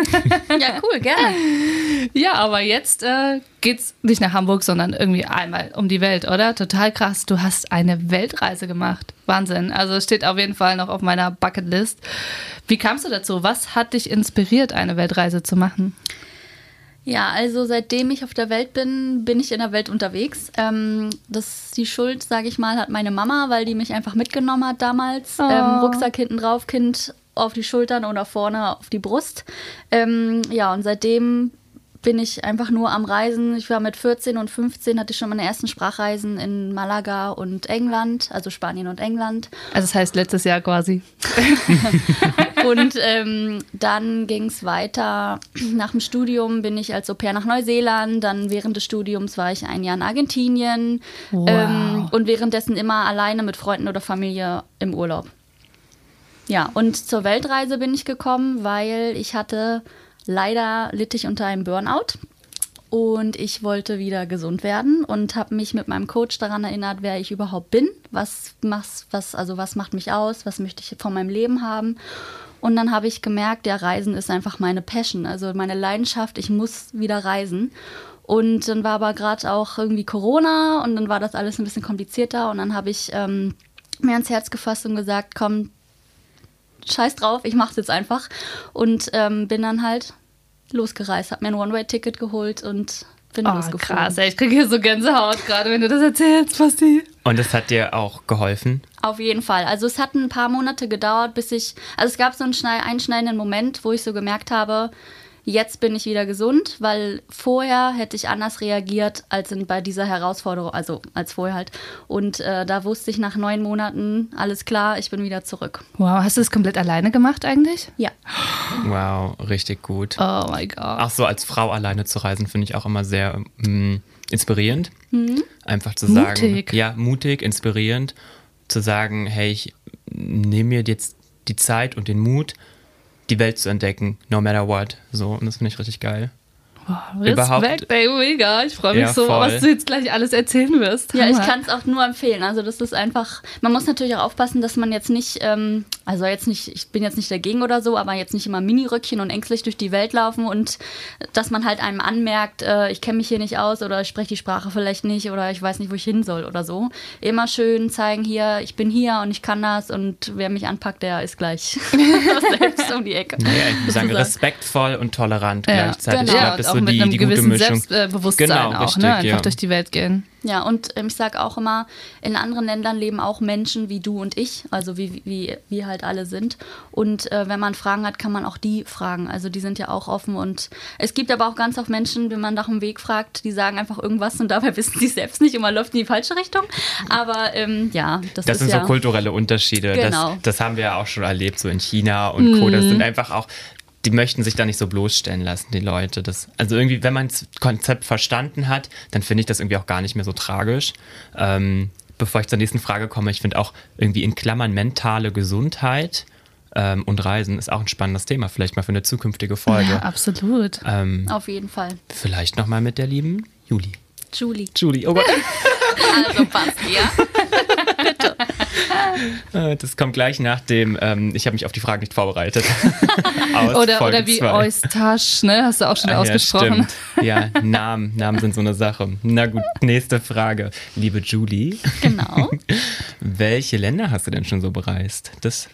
[SPEAKER 5] Ja, cool, gerne.
[SPEAKER 2] ja, aber jetzt äh, geht's nicht nach Hamburg, sondern irgendwie einmal um die Welt, oder? Total krass. Du hast eine Weltreise gemacht. Wahnsinn. Also steht auf jeden Fall noch auf meiner Bucketlist. Wie kamst du dazu? Was hat dich inspiriert, eine Weltreise zu machen?
[SPEAKER 5] Ja, also seitdem ich auf der Welt bin, bin ich in der Welt unterwegs. Ähm, das die Schuld, sage ich mal, hat meine Mama, weil die mich einfach mitgenommen hat damals.
[SPEAKER 2] Oh.
[SPEAKER 5] Ähm, Rucksack hinten drauf, Kind auf die Schultern oder vorne auf die Brust. Ähm, ja, und seitdem bin ich einfach nur am Reisen. Ich war mit 14 und 15, hatte ich schon meine ersten Sprachreisen in Malaga und England, also Spanien und England.
[SPEAKER 2] Also das heißt letztes Jahr quasi.
[SPEAKER 5] Und ähm, dann ging es weiter. Nach dem Studium bin ich als Au pair nach Neuseeland. Dann während des Studiums war ich ein Jahr in Argentinien.
[SPEAKER 2] Wow.
[SPEAKER 5] Ähm, und währenddessen immer alleine mit Freunden oder Familie im Urlaub. Ja, und zur Weltreise bin ich gekommen, weil ich hatte, leider litt ich unter einem Burnout. Und ich wollte wieder gesund werden und habe mich mit meinem Coach daran erinnert, wer ich überhaupt bin, was, was, was, also was macht mich aus, was möchte ich von meinem Leben haben. Und dann habe ich gemerkt, ja, Reisen ist einfach meine Passion, also meine Leidenschaft, ich muss wieder reisen. Und dann war aber gerade auch irgendwie Corona und dann war das alles ein bisschen komplizierter und dann habe ich ähm, mir ans Herz gefasst und gesagt, komm, scheiß drauf, ich mach's jetzt einfach. Und ähm, bin dann halt losgereist, habe mir ein One-Way-Ticket geholt und bin
[SPEAKER 2] Oh,
[SPEAKER 5] losgeflogen.
[SPEAKER 2] krass, ey, ich kriege hier so Gänsehaut gerade, wenn du das erzählst, Basti.
[SPEAKER 3] Und das hat dir auch geholfen?
[SPEAKER 5] Auf jeden Fall. Also es hat ein paar Monate gedauert, bis ich, also es gab so einen schnei- einschneidenden Moment, wo ich so gemerkt habe, jetzt bin ich wieder gesund, weil vorher hätte ich anders reagiert als in, bei dieser Herausforderung, also als vorher halt. Und äh, da wusste ich nach neun Monaten, alles klar, ich bin wieder zurück.
[SPEAKER 2] Wow, hast du das komplett alleine gemacht eigentlich?
[SPEAKER 5] Ja.
[SPEAKER 3] Wow, richtig gut.
[SPEAKER 2] Oh mein Gott.
[SPEAKER 3] Auch so als Frau alleine zu reisen, finde ich auch immer sehr mm, inspirierend. Einfach zu sagen,
[SPEAKER 2] Mutig.
[SPEAKER 3] ja, mutig, inspirierend, zu sagen, hey, ich nehme mir jetzt die Zeit und den Mut, die Welt zu entdecken, no matter what. So, und das finde ich richtig geil. Überhaupt-
[SPEAKER 2] Respekt, ey, mega. Ich freue mich
[SPEAKER 3] Ja,
[SPEAKER 2] so,
[SPEAKER 3] voll.
[SPEAKER 2] was du jetzt gleich alles erzählen wirst.
[SPEAKER 5] Ja, ich kann es auch nur empfehlen. Also das ist einfach, man muss natürlich auch aufpassen, dass man jetzt nicht, ähm, also jetzt nicht, ich bin jetzt nicht dagegen oder so, aber jetzt nicht immer Miniröckchen und ängstlich durch die Welt laufen und dass man halt einem anmerkt, äh, ich kenne mich hier nicht aus oder ich spreche die Sprache vielleicht nicht oder ich weiß nicht, wo ich hin soll oder so. Immer schön zeigen hier, ich bin hier und ich kann das und wer mich anpackt, der ist gleich selbst um die Ecke.
[SPEAKER 3] Ja, ich sagen,
[SPEAKER 5] Sozusagen.
[SPEAKER 3] respektvoll und tolerant
[SPEAKER 2] ja.
[SPEAKER 3] gleichzeitig.
[SPEAKER 5] Genau.
[SPEAKER 3] Ich
[SPEAKER 2] Ja,
[SPEAKER 3] glaube, das so
[SPEAKER 2] mit
[SPEAKER 3] die,
[SPEAKER 2] einem
[SPEAKER 3] die
[SPEAKER 2] gewissen. Selbstbewusstsein
[SPEAKER 3] Genau,
[SPEAKER 2] auch,
[SPEAKER 3] richtig,
[SPEAKER 2] ne? Einfach
[SPEAKER 3] ja.
[SPEAKER 2] durch die Welt gehen.
[SPEAKER 5] Ja, und ähm, ich sage auch immer, in anderen Ländern leben auch Menschen wie du und ich, also wie, wie wir halt alle sind. Und äh, wenn man Fragen hat, kann man auch die fragen. Also die sind ja auch offen. Und es gibt aber auch ganz oft Menschen, wenn man nach dem Weg fragt, die sagen einfach irgendwas und dabei wissen sie selbst nicht und man läuft in die falsche Richtung. Aber ähm, ja, das,
[SPEAKER 3] Das
[SPEAKER 5] ist
[SPEAKER 3] sind
[SPEAKER 5] ja
[SPEAKER 3] so kulturelle Unterschiede.
[SPEAKER 5] Genau.
[SPEAKER 3] Das, das haben wir ja auch schon erlebt, so in China und Co. Das
[SPEAKER 2] Mhm.
[SPEAKER 3] sind einfach auch, die möchten sich da nicht so bloßstellen lassen, die Leute. Das, also irgendwie, wenn man das Konzept verstanden hat, dann finde ich das irgendwie auch gar nicht mehr so tragisch. Ähm, bevor ich zur nächsten Frage komme, ich finde auch irgendwie in Klammern mentale Gesundheit ähm, und Reisen ist auch ein spannendes Thema, vielleicht mal für eine zukünftige Folge.
[SPEAKER 2] Ja, absolut.
[SPEAKER 3] Ähm,
[SPEAKER 5] auf jeden Fall.
[SPEAKER 3] vielleicht nochmal mit der lieben Juli.
[SPEAKER 5] Julie.
[SPEAKER 3] Julie, oh Gott.
[SPEAKER 5] Also passt, ja.
[SPEAKER 3] Äh, Das kommt gleich nach dem, ähm, ich habe mich auf die Frage nicht vorbereitet.
[SPEAKER 2] Oder, oder wie
[SPEAKER 3] zwei.
[SPEAKER 2] Eustache, ne? Hast du auch schon
[SPEAKER 3] Ah,
[SPEAKER 2] ausgesprochen.
[SPEAKER 3] Ja, ja, Namen, Namen sind so eine Sache. Na gut, nächste Frage. Liebe Julie,
[SPEAKER 5] Genau.
[SPEAKER 3] welche Länder hast du denn schon so bereist? Das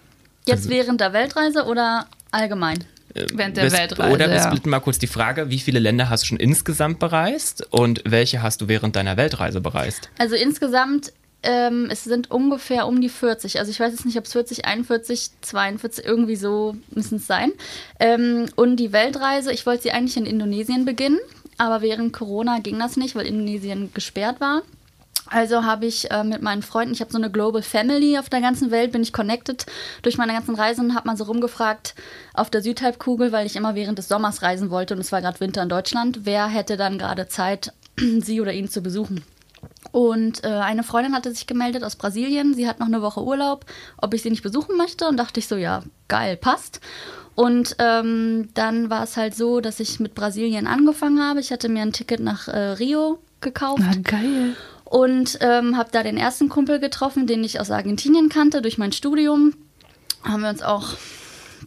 [SPEAKER 5] Jetzt
[SPEAKER 3] Also-
[SPEAKER 5] während der Weltreise oder allgemein?
[SPEAKER 2] Während der
[SPEAKER 3] wir
[SPEAKER 2] Weltreise,
[SPEAKER 3] Oder wir splitten mal kurz die Frage, wie viele Länder hast du schon insgesamt bereist und welche hast du während deiner Weltreise bereist?
[SPEAKER 5] Also insgesamt, ähm, es sind ungefähr um die 40. Also ich weiß jetzt nicht, ob es 40, 41, 42, irgendwie so müssen es sein. Ähm, und die Weltreise, ich wollte sie eigentlich in Indonesien beginnen, aber während Corona ging das nicht, weil Indonesien gesperrt war. Also habe ich äh, mit meinen Freunden, ich habe so eine Global Family auf der ganzen Welt, bin ich connected durch meine ganzen Reisen, habe mal so rumgefragt auf der Südhalbkugel, weil ich immer während des Sommers reisen wollte und es war gerade Winter in Deutschland, wer hätte dann gerade Zeit, sie oder ihn zu besuchen. Und äh, eine Freundin hatte sich gemeldet aus Brasilien. Sie hat noch eine Woche Urlaub, ob ich sie nicht besuchen möchte. Und dachte ich so, ja, geil, passt. Und ähm, dann war es halt so, dass ich mit Brasilien angefangen habe. Ich hatte mir ein Ticket nach äh, Rio gekauft
[SPEAKER 2] Na, geil.
[SPEAKER 5] und ähm, habe da den ersten Kumpel getroffen, den ich aus Argentinien kannte durch mein Studium. Haben wir uns auch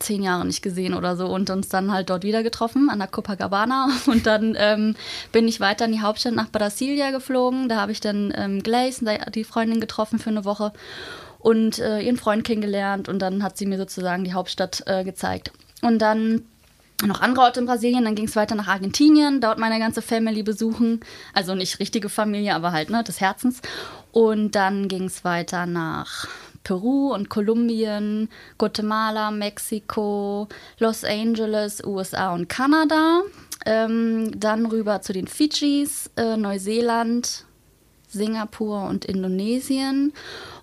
[SPEAKER 5] zehn Jahre nicht gesehen oder so und uns dann halt dort wieder getroffen an der Copacabana und dann ähm, bin ich weiter in die Hauptstadt nach Brasilia geflogen. Da habe ich dann ähm, Glaze, die Freundin getroffen für eine Woche und äh, ihren Freund kennengelernt und dann hat sie mir sozusagen die Hauptstadt äh, gezeigt. Und dann noch andere Orte in Brasilien, dann ging es weiter nach Argentinien, dort meine ganze Family besuchen. Also nicht richtige Familie, aber halt ne, des Herzens. Und dann ging es weiter nach Peru und Kolumbien, Guatemala, Mexiko, Los Angeles, USA und Kanada. Ähm, dann rüber zu den Fidschis, äh, Neuseeland, Singapur und Indonesien.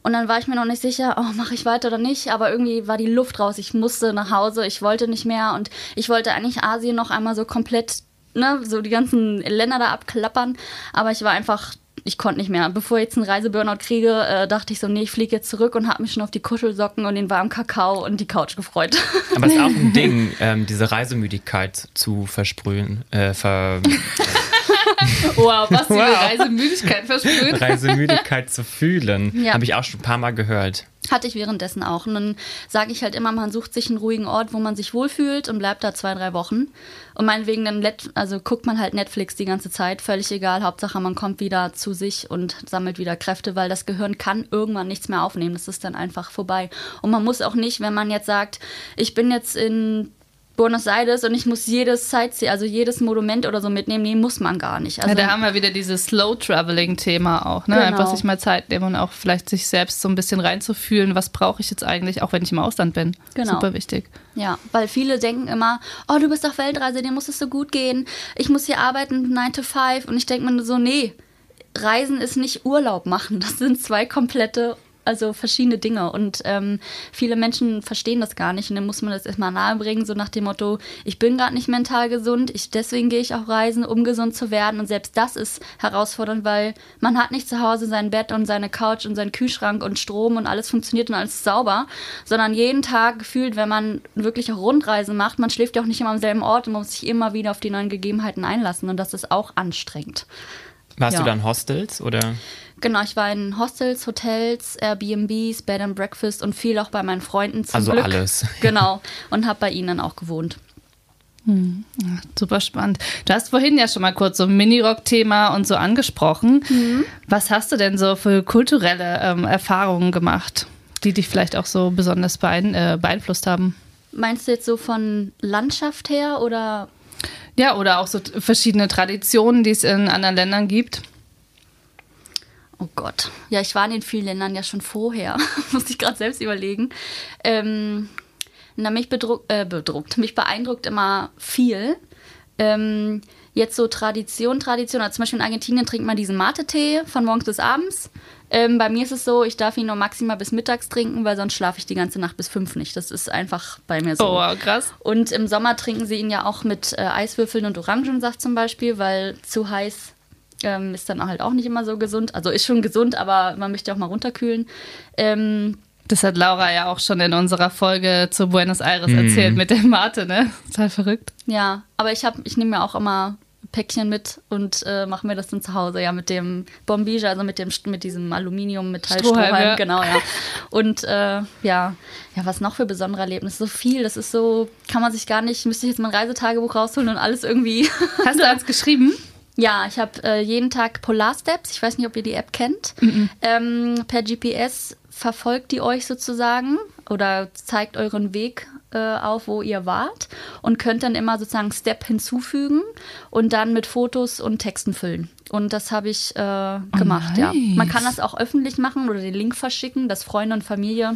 [SPEAKER 5] Und dann war ich mir noch nicht sicher, oh, mache ich weiter oder nicht. Aber irgendwie war die Luft raus. Ich musste nach Hause, ich wollte nicht mehr. Und ich wollte eigentlich Asien noch einmal so komplett, ne, so die ganzen Länder da abklappern. Aber ich war einfach, ich konnte nicht mehr. Bevor ich jetzt einen Reiseburnout kriege, äh, dachte ich so, nee, ich fliege jetzt zurück und habe mich schon auf die Kuschelsocken und den warmen Kakao und die Couch gefreut.
[SPEAKER 3] Aber es ist auch ein Ding, ähm, diese Reisemüdigkeit zu versprühen, äh, ver
[SPEAKER 2] Wow, was für eine
[SPEAKER 3] Wow.
[SPEAKER 2] Reisemüdigkeit versprüht.
[SPEAKER 3] Reisemüdigkeit zu fühlen.
[SPEAKER 5] Ja.
[SPEAKER 3] Habe ich auch schon ein paar Mal gehört.
[SPEAKER 5] Hatte ich währenddessen auch. Und dann sage ich halt immer, man sucht sich einen ruhigen Ort, wo man sich wohlfühlt und bleibt da zwei, drei Wochen. Und meinetwegen dann, let also guckt man halt Netflix die ganze Zeit, völlig egal. Hauptsache, man kommt wieder zu sich und sammelt wieder Kräfte, weil das Gehirn kann irgendwann nichts mehr aufnehmen. Das ist dann einfach vorbei. Und man muss auch nicht, wenn man jetzt sagt, ich bin jetzt in Buenos Aires und ich muss jedes Sightsee, also jedes Monument oder so mitnehmen, nee, muss man gar nicht. Also,
[SPEAKER 2] ja, da haben wir wieder dieses Slow-Traveling-Thema auch, ne?
[SPEAKER 5] Genau.
[SPEAKER 2] Einfach sich mal Zeit nehmen und auch vielleicht sich selbst so ein bisschen reinzufühlen, was brauche ich jetzt eigentlich, auch wenn ich im Ausland bin.
[SPEAKER 5] Genau.
[SPEAKER 2] Super wichtig.
[SPEAKER 5] Ja, weil viele denken immer, oh, du bist auf Weltreise, dir muss es so gut gehen. Ich muss hier arbeiten, 9 to 5. Und ich denke mir so, nee, Reisen ist nicht Urlaub machen. Das sind zwei komplette, also verschiedene Dinge. Und ähm, viele Menschen verstehen das gar nicht. Und dann muss man das erstmal nahebringen, so nach dem Motto, ich bin gerade nicht mental gesund, ich, deswegen gehe ich auch reisen, um gesund zu werden. Und selbst das ist herausfordernd, weil man hat nicht zu Hause sein Bett und seine Couch und seinen Kühlschrank und Strom und alles funktioniert und alles sauber, sondern jeden Tag gefühlt, wenn man wirklich auch Rundreisen macht, man schläft ja auch nicht immer am selben Ort und man muss sich immer wieder auf die neuen Gegebenheiten einlassen. Und das ist auch anstrengend.
[SPEAKER 3] Warst
[SPEAKER 5] Ja.
[SPEAKER 3] du dann Hostels oder?
[SPEAKER 5] Genau, ich war in Hostels, Hotels, Airbnbs, Bed and Breakfast und viel auch bei meinen Freunden zum
[SPEAKER 3] Also
[SPEAKER 5] Glück.
[SPEAKER 3] alles.
[SPEAKER 5] Genau. Und habe bei ihnen dann auch gewohnt.
[SPEAKER 2] Super spannend. Du hast vorhin ja schon mal kurz so ein Minirock-Thema und so angesprochen.
[SPEAKER 5] Mhm.
[SPEAKER 2] Was hast du denn so für kulturelle ähm, Erfahrungen gemacht, die dich vielleicht auch so besonders beein äh, beeinflusst haben?
[SPEAKER 5] Meinst du jetzt so von Landschaft her oder
[SPEAKER 2] Ja, oder auch so verschiedene Traditionen, die es in anderen Ländern gibt.
[SPEAKER 5] Oh Gott. Ja, ich war in den vielen Ländern ja schon vorher. Muss ich gerade selbst überlegen. Ähm, na, mich bedruckt, äh, bedruckt, mich beeindruckt immer viel. Ähm, jetzt so Tradition, Tradition. Also zum Beispiel in Argentinien trinkt man diesen Mate-Tee von morgens bis abends. Ähm, bei mir ist es so, ich darf ihn nur maximal bis mittags trinken, weil sonst schlafe ich die ganze Nacht bis fünf nicht. Das ist einfach bei mir so.
[SPEAKER 2] Oh, wow, krass.
[SPEAKER 5] Und im Sommer trinken sie ihn ja auch mit äh, Eiswürfeln und Orangensaft zum Beispiel, weil zu heiß ähm, ist dann halt auch nicht immer so gesund. Also ist schon gesund, aber man möchte auch mal runterkühlen. Ähm,
[SPEAKER 2] Das hat Laura ja auch schon in unserer Folge zu Buenos Aires
[SPEAKER 3] Mhm.
[SPEAKER 2] erzählt mit dem Mate, ne? Total verrückt.
[SPEAKER 5] ja, aber ich habe, ich nehme mir auch immer Päckchen mit und äh, mache mir das dann zu Hause, ja, mit dem Bombige, also mit dem mit diesem Aluminium Metallstrohhalm,
[SPEAKER 2] Strohhalm, ja.
[SPEAKER 5] genau, ja. Und äh, ja, ja, was noch für besondere Erlebnisse, so viel, das ist so, kann man sich gar nicht, müsste ich jetzt mein Reisetagebuch rausholen und alles irgendwie
[SPEAKER 2] Hast du eins geschrieben?
[SPEAKER 5] Ja, ich habe äh, jeden Tag Polar Steps. Ich weiß nicht, ob ihr die App kennt. Ähm, per GPS verfolgt die euch sozusagen oder zeigt euren Weg äh, auf, wo ihr wart und könnt dann immer sozusagen Step hinzufügen und dann mit Fotos und Texten füllen. Und das habe ich äh, gemacht, ja. Man kann das auch öffentlich machen oder den Link verschicken, dass Freunde und Familie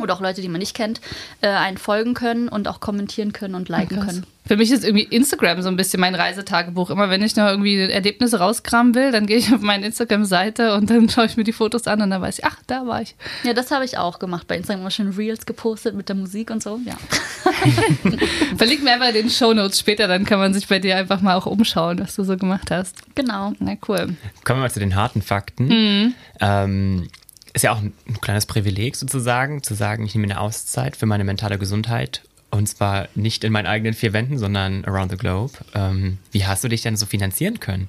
[SPEAKER 5] oder auch Leute, die man nicht kennt, äh, einen folgen können und auch kommentieren können und liken
[SPEAKER 2] Krass.
[SPEAKER 5] können.
[SPEAKER 2] Für mich ist irgendwie Instagram so ein bisschen mein Reisetagebuch. Immer wenn ich noch irgendwie Erlebnisse rauskramen will, dann gehe ich auf meine Instagram-Seite und dann schaue ich mir die Fotos an und dann weiß ich, ach, da war ich.
[SPEAKER 5] Ja, das habe ich auch gemacht. Bei Instagram schon Reels gepostet mit der Musik und so. Ja.
[SPEAKER 2] Verlink mir einfach in den Shownotes später, dann kann man sich bei dir einfach mal auch umschauen, was du so gemacht hast.
[SPEAKER 5] Genau.
[SPEAKER 2] Na cool.
[SPEAKER 3] Kommen wir mal zu den harten Fakten. Ähm, ist ja auch ein, ein kleines Privileg sozusagen, zu sagen, ich nehme eine Auszeit für meine mentale Gesundheit. Und zwar nicht in meinen eigenen vier Wänden, sondern around the globe. Ähm, wie hast du dich denn so finanzieren können?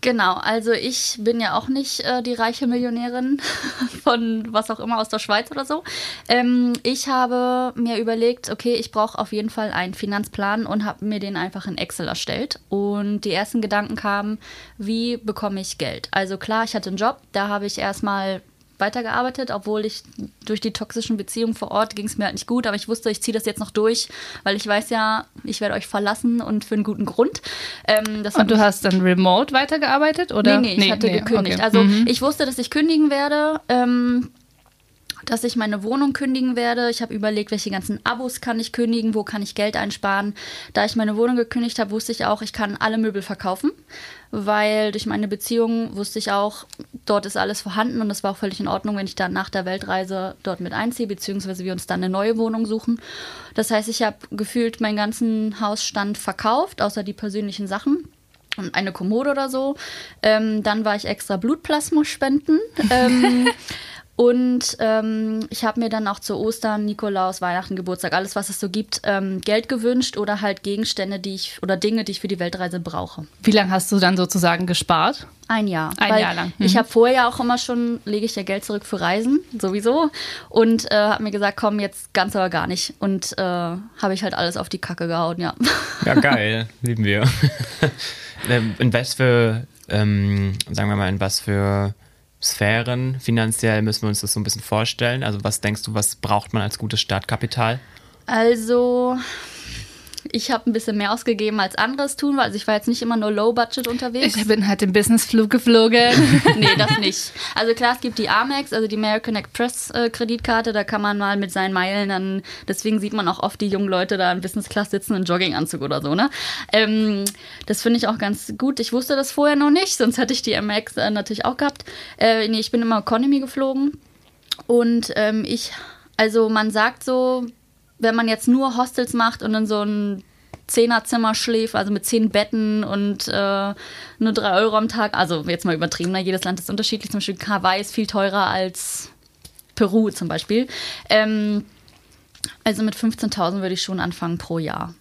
[SPEAKER 5] Genau, also ich bin ja auch nicht äh, die reiche Millionärin von was auch immer aus der Schweiz oder so. Ähm, ich habe mir überlegt, okay, ich brauche auf jeden Fall einen Finanzplan und habe mir den einfach in Excel erstellt. Und die ersten Gedanken kamen, wie bekomme ich Geld? Also klar, ich hatte einen Job, da habe ich erstmal weitergearbeitet, obwohl ich durch die toxischen Beziehungen vor Ort ging es mir halt nicht gut, aber ich wusste, ich ziehe das jetzt noch durch, weil ich weiß ja, ich werde euch verlassen und für einen guten Grund. Ähm,
[SPEAKER 2] Und du hast dann remote weitergearbeitet? Oder?
[SPEAKER 5] Nee, nee, ich hatte gekündigt.
[SPEAKER 2] okay.
[SPEAKER 5] Also
[SPEAKER 2] Mhm.
[SPEAKER 5] ich wusste, dass ich kündigen werde. Ähm, dass ich meine Wohnung kündigen werde. Ich habe überlegt, welche ganzen Abos kann ich kündigen, wo kann ich Geld einsparen. Da ich meine Wohnung gekündigt habe, wusste ich auch, ich kann alle Möbel verkaufen, weil durch meine Beziehung wusste ich auch, dort ist alles vorhanden und das war auch völlig in Ordnung, wenn ich dann nach der Weltreise dort mit einziehe, beziehungsweise wir uns dann eine neue Wohnung suchen. Das heißt, ich habe gefühlt meinen ganzen Hausstand verkauft, außer die persönlichen Sachen und eine Kommode oder so. Ähm, dann war ich extra Blutplasma spenden. Ähm, und ähm, ich habe mir dann auch zu Ostern, Nikolaus, Weihnachten, Geburtstag, alles, was es so gibt, ähm, Geld gewünscht oder halt Gegenstände, die ich oder Dinge, die ich für die Weltreise brauche.
[SPEAKER 2] Wie lange hast du dann sozusagen gespart?
[SPEAKER 5] Ein Jahr.
[SPEAKER 2] Ein
[SPEAKER 5] Weil
[SPEAKER 2] Jahr lang.
[SPEAKER 5] Ich
[SPEAKER 2] Mhm.
[SPEAKER 5] habe vorher ja auch immer schon, lege ich ja Geld zurück für Reisen, sowieso. Und äh, habe mir gesagt, komm, jetzt ganz aber gar nicht. Und äh, habe ich halt alles auf die Kacke gehauen, ja.
[SPEAKER 3] Ja, geil, lieben wir. Ähm, in was für, ähm, sagen wir mal, in was für Sphären finanziell müssen wir uns das so ein bisschen vorstellen? Also was denkst du, was braucht man als gutes Startkapital?
[SPEAKER 5] Also, ich habe ein bisschen mehr ausgegeben als anderes tun, weil also ich war jetzt nicht immer nur Low Budget unterwegs.
[SPEAKER 2] Ich bin halt im Businessflug geflogen.
[SPEAKER 5] nee, das nicht. Also klar, es gibt die Amex, also die American Express äh, Kreditkarte, da kann man mal mit seinen Meilen dann, deswegen sieht man auch oft die jungen Leute da in Business Class sitzen in Jogginganzug oder so, ne? Ähm, das finde ich auch ganz gut. Ich wusste das vorher noch nicht, sonst hätte ich die Amex äh, natürlich auch gehabt. Äh, nee, ich bin immer Economy geflogen und ähm, ich, also man sagt so, wenn man jetzt nur Hostels macht und in so ein Zehnerzimmer schläft, also mit zehn Betten und äh, nur drei Euro am Tag, also jetzt mal übertrieben, ne? jedes Land ist unterschiedlich. Zum Beispiel Hawaii ist viel teurer als Peru zum Beispiel. Ähm, also mit 15.000 würde ich schon anfangen pro Jahr.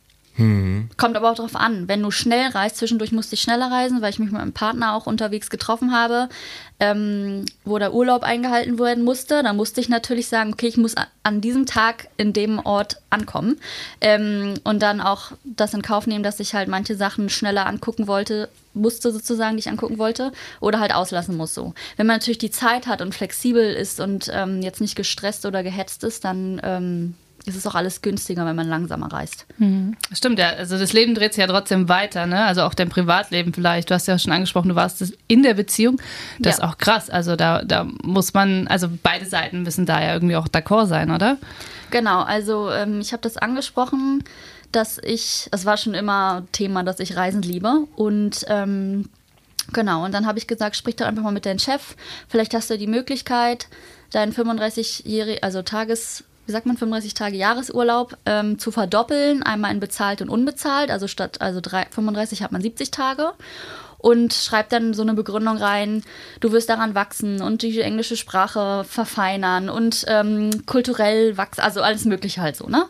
[SPEAKER 5] Kommt aber auch darauf an. Wenn du schnell reist, zwischendurch musste ich schneller reisen, weil ich mich mit meinem Partner auch unterwegs getroffen habe, ähm, wo der Urlaub eingehalten werden musste. Da musste ich natürlich sagen, okay, ich muss an diesem Tag in dem Ort ankommen. Ähm, und dann auch das in Kauf nehmen, dass ich halt manche Sachen schneller angucken wollte, musste sozusagen, die ich angucken wollte, oder halt auslassen muss so. Wenn man natürlich die Zeit hat und flexibel ist und ähm, jetzt nicht gestresst oder gehetzt ist, dann ähm, ist es auch alles günstiger, wenn man langsamer reist.
[SPEAKER 2] Stimmt, ja. Also das Leben dreht sich ja trotzdem weiter, ne? Also auch dein Privatleben vielleicht. Du hast ja schon angesprochen, du warst in der Beziehung. Das
[SPEAKER 5] Ja.
[SPEAKER 2] ist auch krass. Also da, da muss man, also beide Seiten müssen da ja irgendwie auch d'accord sein, oder?
[SPEAKER 5] Genau, also ähm, ich habe das angesprochen, dass ich, es war schon immer Thema, dass ich Reisen liebe und ähm, genau, und dann habe ich gesagt, sprich doch einfach mal mit deinem Chef, vielleicht hast du die Möglichkeit, deinen 35-jährigen, also Tages, wie sagt man, 35 Tage Jahresurlaub ähm, zu verdoppeln, einmal in bezahlt und unbezahlt, also statt also drei, 35 hat man 70 Tage und schreibt dann so eine Begründung rein, du wirst daran wachsen und die englische Sprache verfeinern und ähm, kulturell wachsen, also alles mögliche halt so, ne?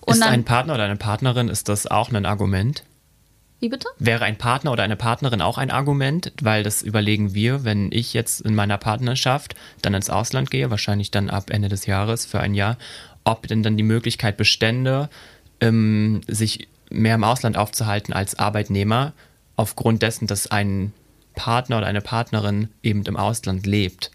[SPEAKER 5] Und
[SPEAKER 3] ist
[SPEAKER 5] dann,
[SPEAKER 3] ein Partner oder eine Partnerin, ist das auch ein Argument?
[SPEAKER 5] Wie bitte?
[SPEAKER 3] Wäre ein Partner oder eine Partnerin auch ein Argument? Weil das überlegen wir, wenn ich jetzt in meiner Partnerschaft dann ins Ausland gehe, wahrscheinlich dann ab Ende des Jahres für ein Jahr, ob denn dann die Möglichkeit bestände, ähm, sich mehr im Ausland aufzuhalten als Arbeitnehmer, aufgrund dessen, dass ein Partner oder eine Partnerin eben im Ausland lebt.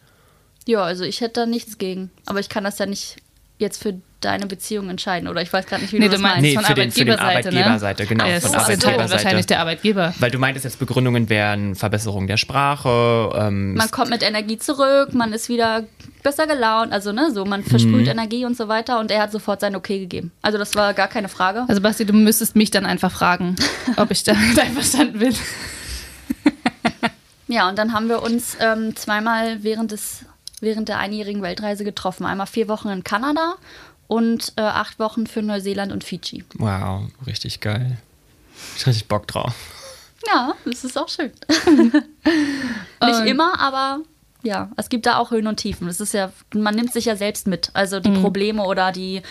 [SPEAKER 5] Ja, also ich hätte da nichts gegen, aber ich kann das ja nicht jetzt für deine Beziehung entscheiden. Oder ich weiß gerade nicht, wie
[SPEAKER 2] Nee,
[SPEAKER 5] du das
[SPEAKER 2] meinst
[SPEAKER 5] meinst.
[SPEAKER 3] Nee,
[SPEAKER 2] von
[SPEAKER 3] für den- für den
[SPEAKER 2] Arbeitgeberseite, ne?
[SPEAKER 3] Arbeitgeberseite, genau,
[SPEAKER 2] Ja,
[SPEAKER 3] von
[SPEAKER 2] das ist halt
[SPEAKER 3] Arbeitgeberseite.
[SPEAKER 2] wahrscheinlich der Arbeitgeber.
[SPEAKER 3] Weil du meintest jetzt, Begründungen wären Verbesserung der Sprache. Ähm,
[SPEAKER 5] Man kommt mit Energie zurück, man ist wieder besser gelaunt, also ne, so, man versprüht Energie und so weiter und er hat sofort sein Okay gegeben. Also das war gar keine Frage.
[SPEAKER 2] Also Basti, du müsstest mich dann einfach fragen, ob ich damit einverstanden bin.
[SPEAKER 5] Ja, und dann haben wir uns ähm, zweimal während, des, während der einjährigen Weltreise getroffen. Einmal vier Wochen in Kanada und äh, acht Wochen für Neuseeland und Fidschi.
[SPEAKER 3] wow, richtig geil. Ich richtig Bock drauf.
[SPEAKER 5] Ja, das ist auch schön. Nicht immer, aber ja, es gibt da auch Höhen und Tiefen. Das ist ja, man nimmt sich ja selbst mit. Also die Probleme oder die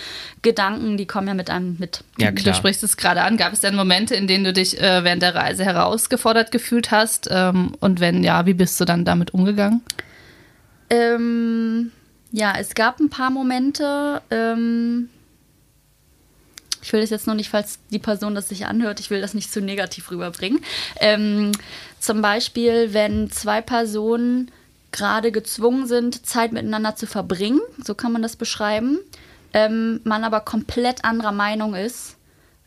[SPEAKER 5] Gedanken, die kommen ja mit einem mit.
[SPEAKER 3] Ja,
[SPEAKER 2] Du
[SPEAKER 3] klar.
[SPEAKER 2] sprichst es gerade an. Gab es denn Momente, in denen du dich äh, während der Reise herausgefordert gefühlt hast? Ähm, und wenn ja, wie bist du dann damit umgegangen?
[SPEAKER 5] Ähm, ja, es gab ein paar Momente. Ähm, ich will das jetzt nur nicht, falls die Person das sich anhört, ich will das nicht zu negativ rüberbringen. Ähm, zum Beispiel, wenn zwei Personen gerade gezwungen sind, Zeit miteinander zu verbringen, so kann man das beschreiben, ähm, man aber komplett anderer Meinung ist,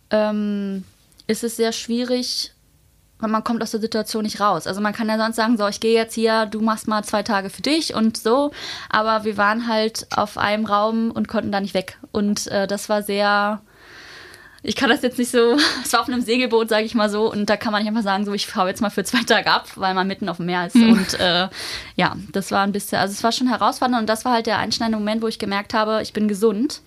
[SPEAKER 5] ähm, ist es sehr schwierig, weil man kommt aus der Situation nicht raus. Also man kann ja sonst sagen, so, ich gehe jetzt hier, du machst mal zwei Tage für dich und so. Aber wir waren halt auf einem Raum und konnten da nicht weg. Und äh, das war sehr, ich kann das jetzt nicht so, es war auf einem Segelboot, sage ich mal so. Und da kann man nicht einfach sagen, so, ich hau jetzt mal für zwei Tage ab, weil man mitten auf dem Meer ist. Und äh, ja, das war ein bisschen, also es war schon herausfordernd. Und das war halt der einschneidende Moment, wo ich gemerkt habe, ich bin gesund.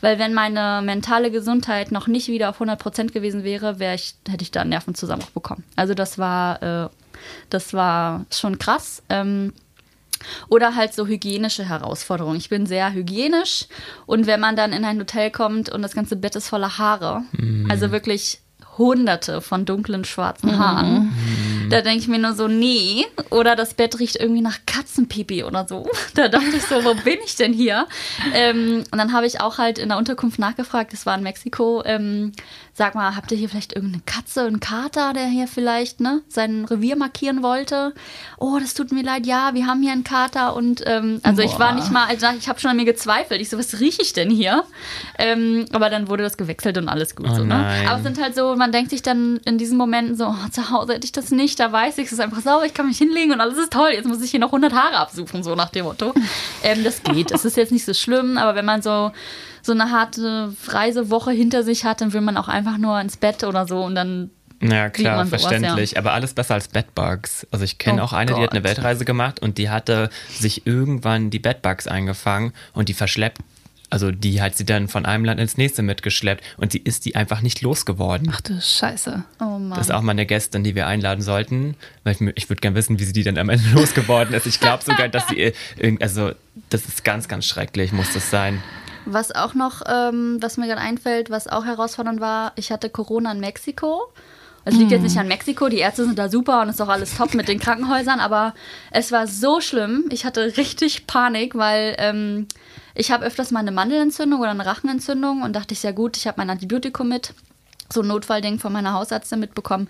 [SPEAKER 5] Weil wenn meine mentale Gesundheit noch nicht wieder auf 100% gewesen wäre, wär ich, hätte ich da einen Nervenzusammenbruch bekommen. Also das war, äh, das war schon krass. Ähm, oder halt so hygienische Herausforderungen. Ich bin sehr hygienisch und wenn man dann in ein Hotel kommt und das ganze Bett ist voller Haare, also wirklich hunderte von dunklen schwarzen Haaren, da denke ich mir nur so, nee. Oder das Bett riecht irgendwie nach Katzenpipi oder so. Da dachte ich so, wo bin ich denn hier? Ähm, und dann habe ich auch halt in der Unterkunft nachgefragt, das war in Mexiko, ähm, sag mal, habt ihr hier vielleicht irgendeine Katze, einen Kater, der hier vielleicht ne, sein Revier markieren wollte? Oh, das tut mir leid, ja, wir haben hier einen Kater und ähm, also ich war
[SPEAKER 2] Boah.
[SPEAKER 5] nicht mal, also ich habe schon an mir gezweifelt. Ich so, was rieche ich denn hier? Ähm, aber dann wurde das gewechselt und alles gut.
[SPEAKER 3] Oh
[SPEAKER 5] so, ne? Aber es sind halt so, man denkt sich dann in diesen Momenten so, oh, zu Hause hätte ich das nicht, da weiß ich, es ist einfach sauber, ich kann mich hinlegen und alles ist toll. Jetzt muss ich hier noch 100 Haare absuchen, so nach dem Motto. Ähm, das geht, es ist jetzt nicht so schlimm, aber wenn man so so eine harte Reisewoche hinter sich hat, dann will man auch einfach nur ins Bett oder so und dann
[SPEAKER 3] Ja, klar,
[SPEAKER 5] sowas,
[SPEAKER 3] verständlich. Aber alles besser als Bedbugs. Also ich kenne
[SPEAKER 5] Oh
[SPEAKER 3] auch eine, die hat eine
[SPEAKER 5] Gott.
[SPEAKER 3] Weltreise gemacht und die hatte sich irgendwann die Bedbugs eingefangen und die verschleppt. Also die hat sie dann von einem Land ins nächste mitgeschleppt und sie ist die einfach nicht losgeworden.
[SPEAKER 2] Ach du Scheiße.
[SPEAKER 5] oh Mann.
[SPEAKER 3] Das ist auch mal eine Gästin, die wir einladen sollten. Weil ich, ich würde gerne wissen, wie sie die dann am Ende losgeworden ist. Ich glaube sogar, dass sie, äh, irgend- also das ist ganz, ganz schrecklich, muss das sein.
[SPEAKER 5] Was auch noch, ähm, was mir gerade einfällt, was auch herausfordernd war, ich hatte Corona in Mexiko. Es liegt jetzt nicht an Mexiko, die Ärzte sind da super und ist auch alles top mit den Krankenhäusern, aber es war so schlimm. Ich hatte richtig Panik, weil ähm, ich habe öfters mal eine Mandelentzündung oder eine Rachenentzündung und dachte ich, ja gut, ich habe mein Antibiotikum mit. So ein Notfallding von meiner Hausärztin mitbekommen,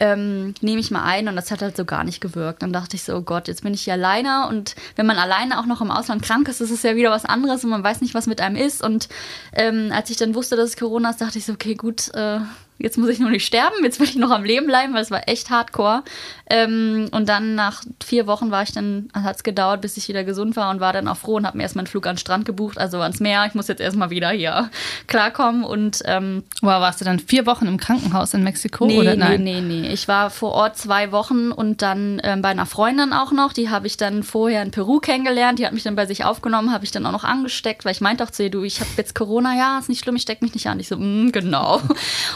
[SPEAKER 5] ähm, nehme ich mal ein und das hat halt so gar nicht gewirkt. Dann dachte ich so, oh Gott, jetzt bin ich hier alleine und wenn man alleine auch noch im Ausland krank ist, ist es ja wieder was anderes und man weiß nicht, was mit einem ist. Und ähm, als ich dann wusste, dass es Corona ist, dachte ich so, okay, gut, äh, jetzt muss ich nur nicht sterben, jetzt will ich noch am Leben bleiben, weil es war echt hardcore. Ähm, und dann nach vier Wochen war ich dann, hat es gedauert, bis ich wieder gesund war und war dann auch froh und habe mir erstmal einen Flug an den Strand gebucht, also ans Meer. Ich muss jetzt erstmal wieder hier klarkommen und ähm,
[SPEAKER 2] Wow, warst du dann vier Wochen im Krankenhaus in Mexiko
[SPEAKER 5] Nee,
[SPEAKER 2] oder nein?
[SPEAKER 5] nee, nee, nee. Ich war vor Ort zwei Wochen und dann ähm, bei einer Freundin auch noch. Die habe ich dann vorher in Peru kennengelernt. Die hat mich dann bei sich aufgenommen, habe ich dann auch noch angesteckt, weil ich meinte auch zu ihr, du, ich habe jetzt Corona, ja, ist nicht schlimm, ich stecke mich nicht an. Ich so, mm, genau.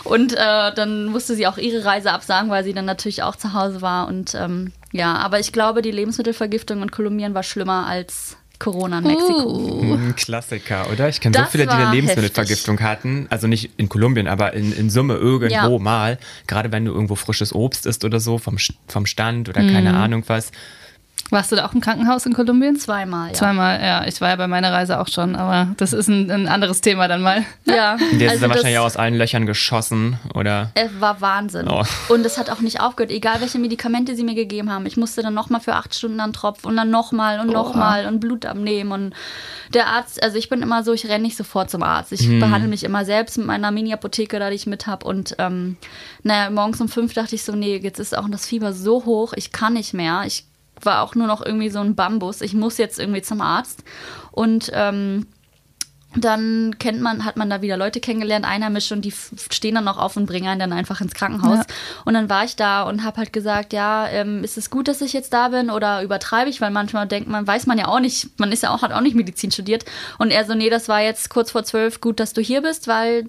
[SPEAKER 5] Und äh, dann musste sie auch ihre Reise absagen, weil sie dann natürlich auch zu Hause war. Und ähm, ja, aber ich glaube, die Lebensmittelvergiftung in Kolumbien war schlimmer als Corona in Mexiko.
[SPEAKER 2] Uh.
[SPEAKER 3] Ein Klassiker, oder? Ich kenne so viele, die eine Lebensmittelvergiftung hatten. Also nicht in Kolumbien, aber in, in Summe irgendwo
[SPEAKER 5] Ja.
[SPEAKER 3] mal. Gerade wenn du irgendwo frisches Obst isst oder so, vom, vom Stand oder keine Ahnung was.
[SPEAKER 2] Warst du da auch im Krankenhaus in Kolumbien?
[SPEAKER 5] Zweimal, ja.
[SPEAKER 2] Zweimal, ja. Ich war ja bei meiner Reise auch schon, aber das ist ein, ein anderes Thema dann mal.
[SPEAKER 5] Ja,
[SPEAKER 3] Der ist
[SPEAKER 5] also
[SPEAKER 3] dann
[SPEAKER 5] das-
[SPEAKER 3] wahrscheinlich auch aus allen Löchern geschossen, oder?
[SPEAKER 5] Es war Wahnsinn.
[SPEAKER 3] Oh.
[SPEAKER 5] Und es hat auch nicht aufgehört, egal welche Medikamente sie mir gegeben haben. Ich musste dann nochmal für acht Stunden einen Tropf und dann nochmal und nochmal und Blut abnehmen. Und der Arzt, also ich bin immer so, ich renne nicht sofort zum Arzt. Ich behandle mich immer selbst mit meiner Mini-Apotheke, da die ich mit habe. Und ähm, naja, morgens um fünf dachte ich so, nee, jetzt ist auch das Fieber so hoch, ich kann nicht mehr. Ich war auch nur noch irgendwie so ein Bambus. Ich muss jetzt irgendwie zum Arzt. Und ähm, dann kennt man, hat man da wieder Leute kennengelernt, Einheimische, und die stehen dann noch auf und bringen einen dann einfach ins Krankenhaus.
[SPEAKER 2] Ja.
[SPEAKER 5] Und dann war ich da und habe halt gesagt, ja, ähm, ist es gut, dass ich jetzt da bin oder übertreibe ich? Weil manchmal denkt man, weiß man ja auch nicht, man ist ja auch, hat auch nicht Medizin studiert. Und er so, nee, das war jetzt kurz vor zwölf, gut, dass du hier bist, weil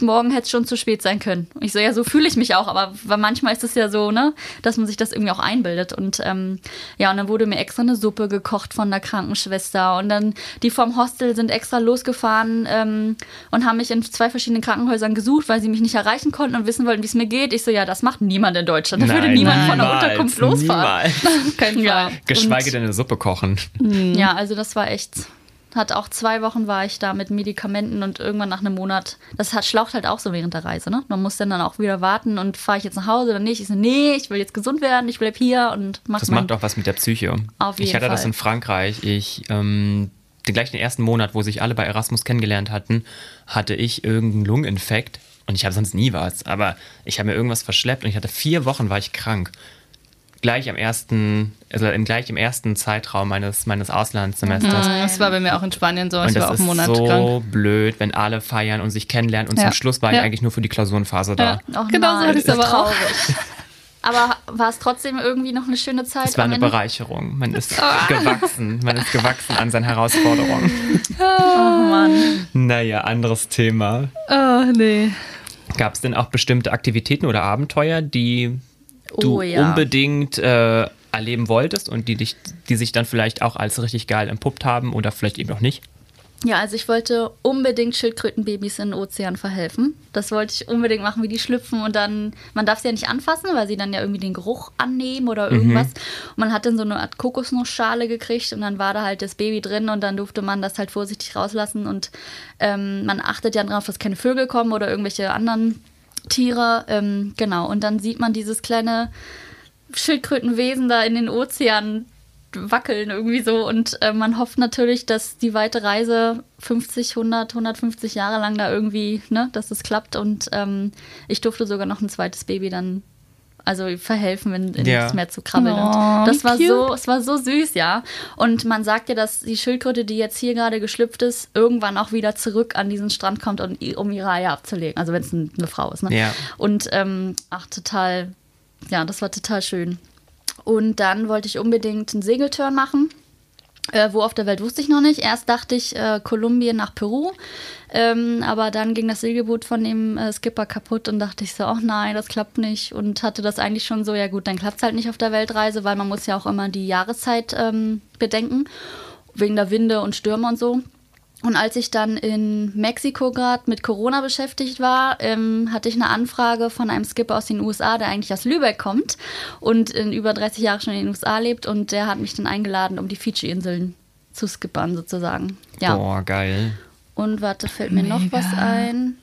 [SPEAKER 5] morgen hätte es schon zu spät sein können. Und ich so, ja, so fühle ich mich auch, aber weil manchmal ist es ja so, ne, dass man sich das irgendwie auch einbildet. Und ähm, ja, und dann wurde mir extra eine Suppe gekocht von der Krankenschwester. Und dann die vom Hostel sind extra losgefahren ähm, und haben mich in zwei verschiedenen Krankenhäusern gesucht, weil sie mich nicht erreichen konnten und wissen wollten, wie es mir geht. Ich so, ja, das macht niemand in Deutschland. Da würde
[SPEAKER 3] Nein,
[SPEAKER 5] niemand von der
[SPEAKER 3] niemals,
[SPEAKER 5] Unterkunft losfahren.
[SPEAKER 3] Niemals.
[SPEAKER 2] Kein
[SPEAKER 5] Ja.
[SPEAKER 3] Geschweige
[SPEAKER 5] Und-
[SPEAKER 3] denn eine Suppe kochen.
[SPEAKER 5] Ja, also das war echt. Hat auch zwei Wochen war ich da mit Medikamenten und irgendwann nach einem Monat. Das hat schlaucht halt auch so während der Reise, ne? Man muss dann, dann auch wieder warten und fahre ich jetzt nach Hause oder nicht? Ich so, nee, ich will jetzt gesund werden, ich bleib hier und mach
[SPEAKER 3] Das macht auch was mit der Psyche.
[SPEAKER 5] Auf
[SPEAKER 3] ich
[SPEAKER 5] jeden
[SPEAKER 3] hatte das
[SPEAKER 5] Fall.
[SPEAKER 3] in Frankreich. Ich, ähm, den gleich den ersten Monat, wo sich alle bei Erasmus kennengelernt hatten, hatte ich irgendeinen Lungeninfekt. Und ich habe sonst nie was. Aber ich habe mir irgendwas verschleppt und ich hatte vier Wochen war ich krank. Gleich am ersten, also im, gleich im ersten Zeitraum meines, meines Auslandssemesters.
[SPEAKER 2] Mhm, Das war bei mir auch in Spanien so.
[SPEAKER 3] Und
[SPEAKER 2] Ich war
[SPEAKER 3] das
[SPEAKER 2] auch
[SPEAKER 3] ist
[SPEAKER 2] einen Monat
[SPEAKER 3] so
[SPEAKER 2] krank.
[SPEAKER 3] blöd, wenn alle feiern und sich kennenlernen. Und
[SPEAKER 2] Ja.
[SPEAKER 3] zum Schluss war ich
[SPEAKER 2] Ja.
[SPEAKER 3] eigentlich nur für die Klausurenphase da.
[SPEAKER 2] Ja.
[SPEAKER 5] Oh
[SPEAKER 2] Genau so
[SPEAKER 5] nein,
[SPEAKER 2] hatte
[SPEAKER 5] das ist
[SPEAKER 2] aber auch.
[SPEAKER 5] Aber war es trotzdem irgendwie noch eine schöne Zeit?
[SPEAKER 3] Es war eine? Bereicherung. Man ist gewachsen. Man ist gewachsen an seinen Herausforderungen.
[SPEAKER 5] Oh Mann.
[SPEAKER 3] Naja, anderes Thema.
[SPEAKER 2] Oh, nee.
[SPEAKER 3] Gab es denn auch bestimmte Aktivitäten oder Abenteuer, die du
[SPEAKER 5] Oh ja.
[SPEAKER 3] unbedingt äh, erleben wolltest und die, dich, die sich dann vielleicht auch als richtig geil entpuppt haben oder vielleicht eben auch nicht?
[SPEAKER 5] Ja, also ich wollte unbedingt Schildkrötenbabys in den Ozean verhelfen. Das wollte ich unbedingt machen, wie die schlüpfen und dann, man darf sie ja nicht anfassen, weil sie dann ja irgendwie den Geruch annehmen oder irgendwas. Und man hat dann so eine Art Kokosnussschale gekriegt und dann war da halt das Baby drin und dann durfte man das halt vorsichtig rauslassen und ähm, man achtet ja darauf, dass keine Vögel kommen oder irgendwelche anderen Tiere. Ähm, genau, und dann sieht man dieses kleine Schildkrötenwesen da in den Ozean wackeln irgendwie so und äh, man hofft natürlich, dass die weite Reise 50, 100, 150 Jahre lang da irgendwie, ne, dass es klappt und ähm, ich durfte sogar noch ein zweites Baby dann also verhelfen, in, in
[SPEAKER 3] Ja.
[SPEAKER 5] das Meer zu krabbeln.
[SPEAKER 2] Oh,
[SPEAKER 5] und das war
[SPEAKER 2] cute.
[SPEAKER 5] so, es war so süß, ja. Und man sagt ja, dass die Schildkröte, die jetzt hier gerade geschlüpft ist, irgendwann auch wieder zurück an diesen Strand kommt, und, um ihre Eier abzulegen. Also wenn es ein- eine Frau ist, ne?
[SPEAKER 3] Ja.
[SPEAKER 5] Und ähm, ach, total, ja, das war total schön. Und dann wollte ich unbedingt einen Segelturn machen. Äh, wo auf der Welt wusste ich noch nicht. Erst dachte ich äh, Kolumbien nach Peru, ähm, aber dann ging das Segelboot von dem äh, Skipper kaputt und dachte ich so, ach nein, das klappt nicht. Und hatte das eigentlich schon so, ja gut, dann klappt es halt nicht auf der Weltreise, weil man muss ja auch immer die Jahreszeit ähm, bedenken, wegen der Winde und Stürme und so. Und als ich dann in Mexiko gerade mit Corona beschäftigt war, ähm, hatte ich eine Anfrage von einem Skipper aus den USA, der eigentlich aus Lübeck kommt und in über 30 Jahren schon in den USA lebt. Und der hat mich dann eingeladen, um die Fidschi-Inseln zu skippern, sozusagen. Ja.
[SPEAKER 3] Boah, geil.
[SPEAKER 5] Und warte, fällt mir noch
[SPEAKER 2] Mega.
[SPEAKER 5] was ein.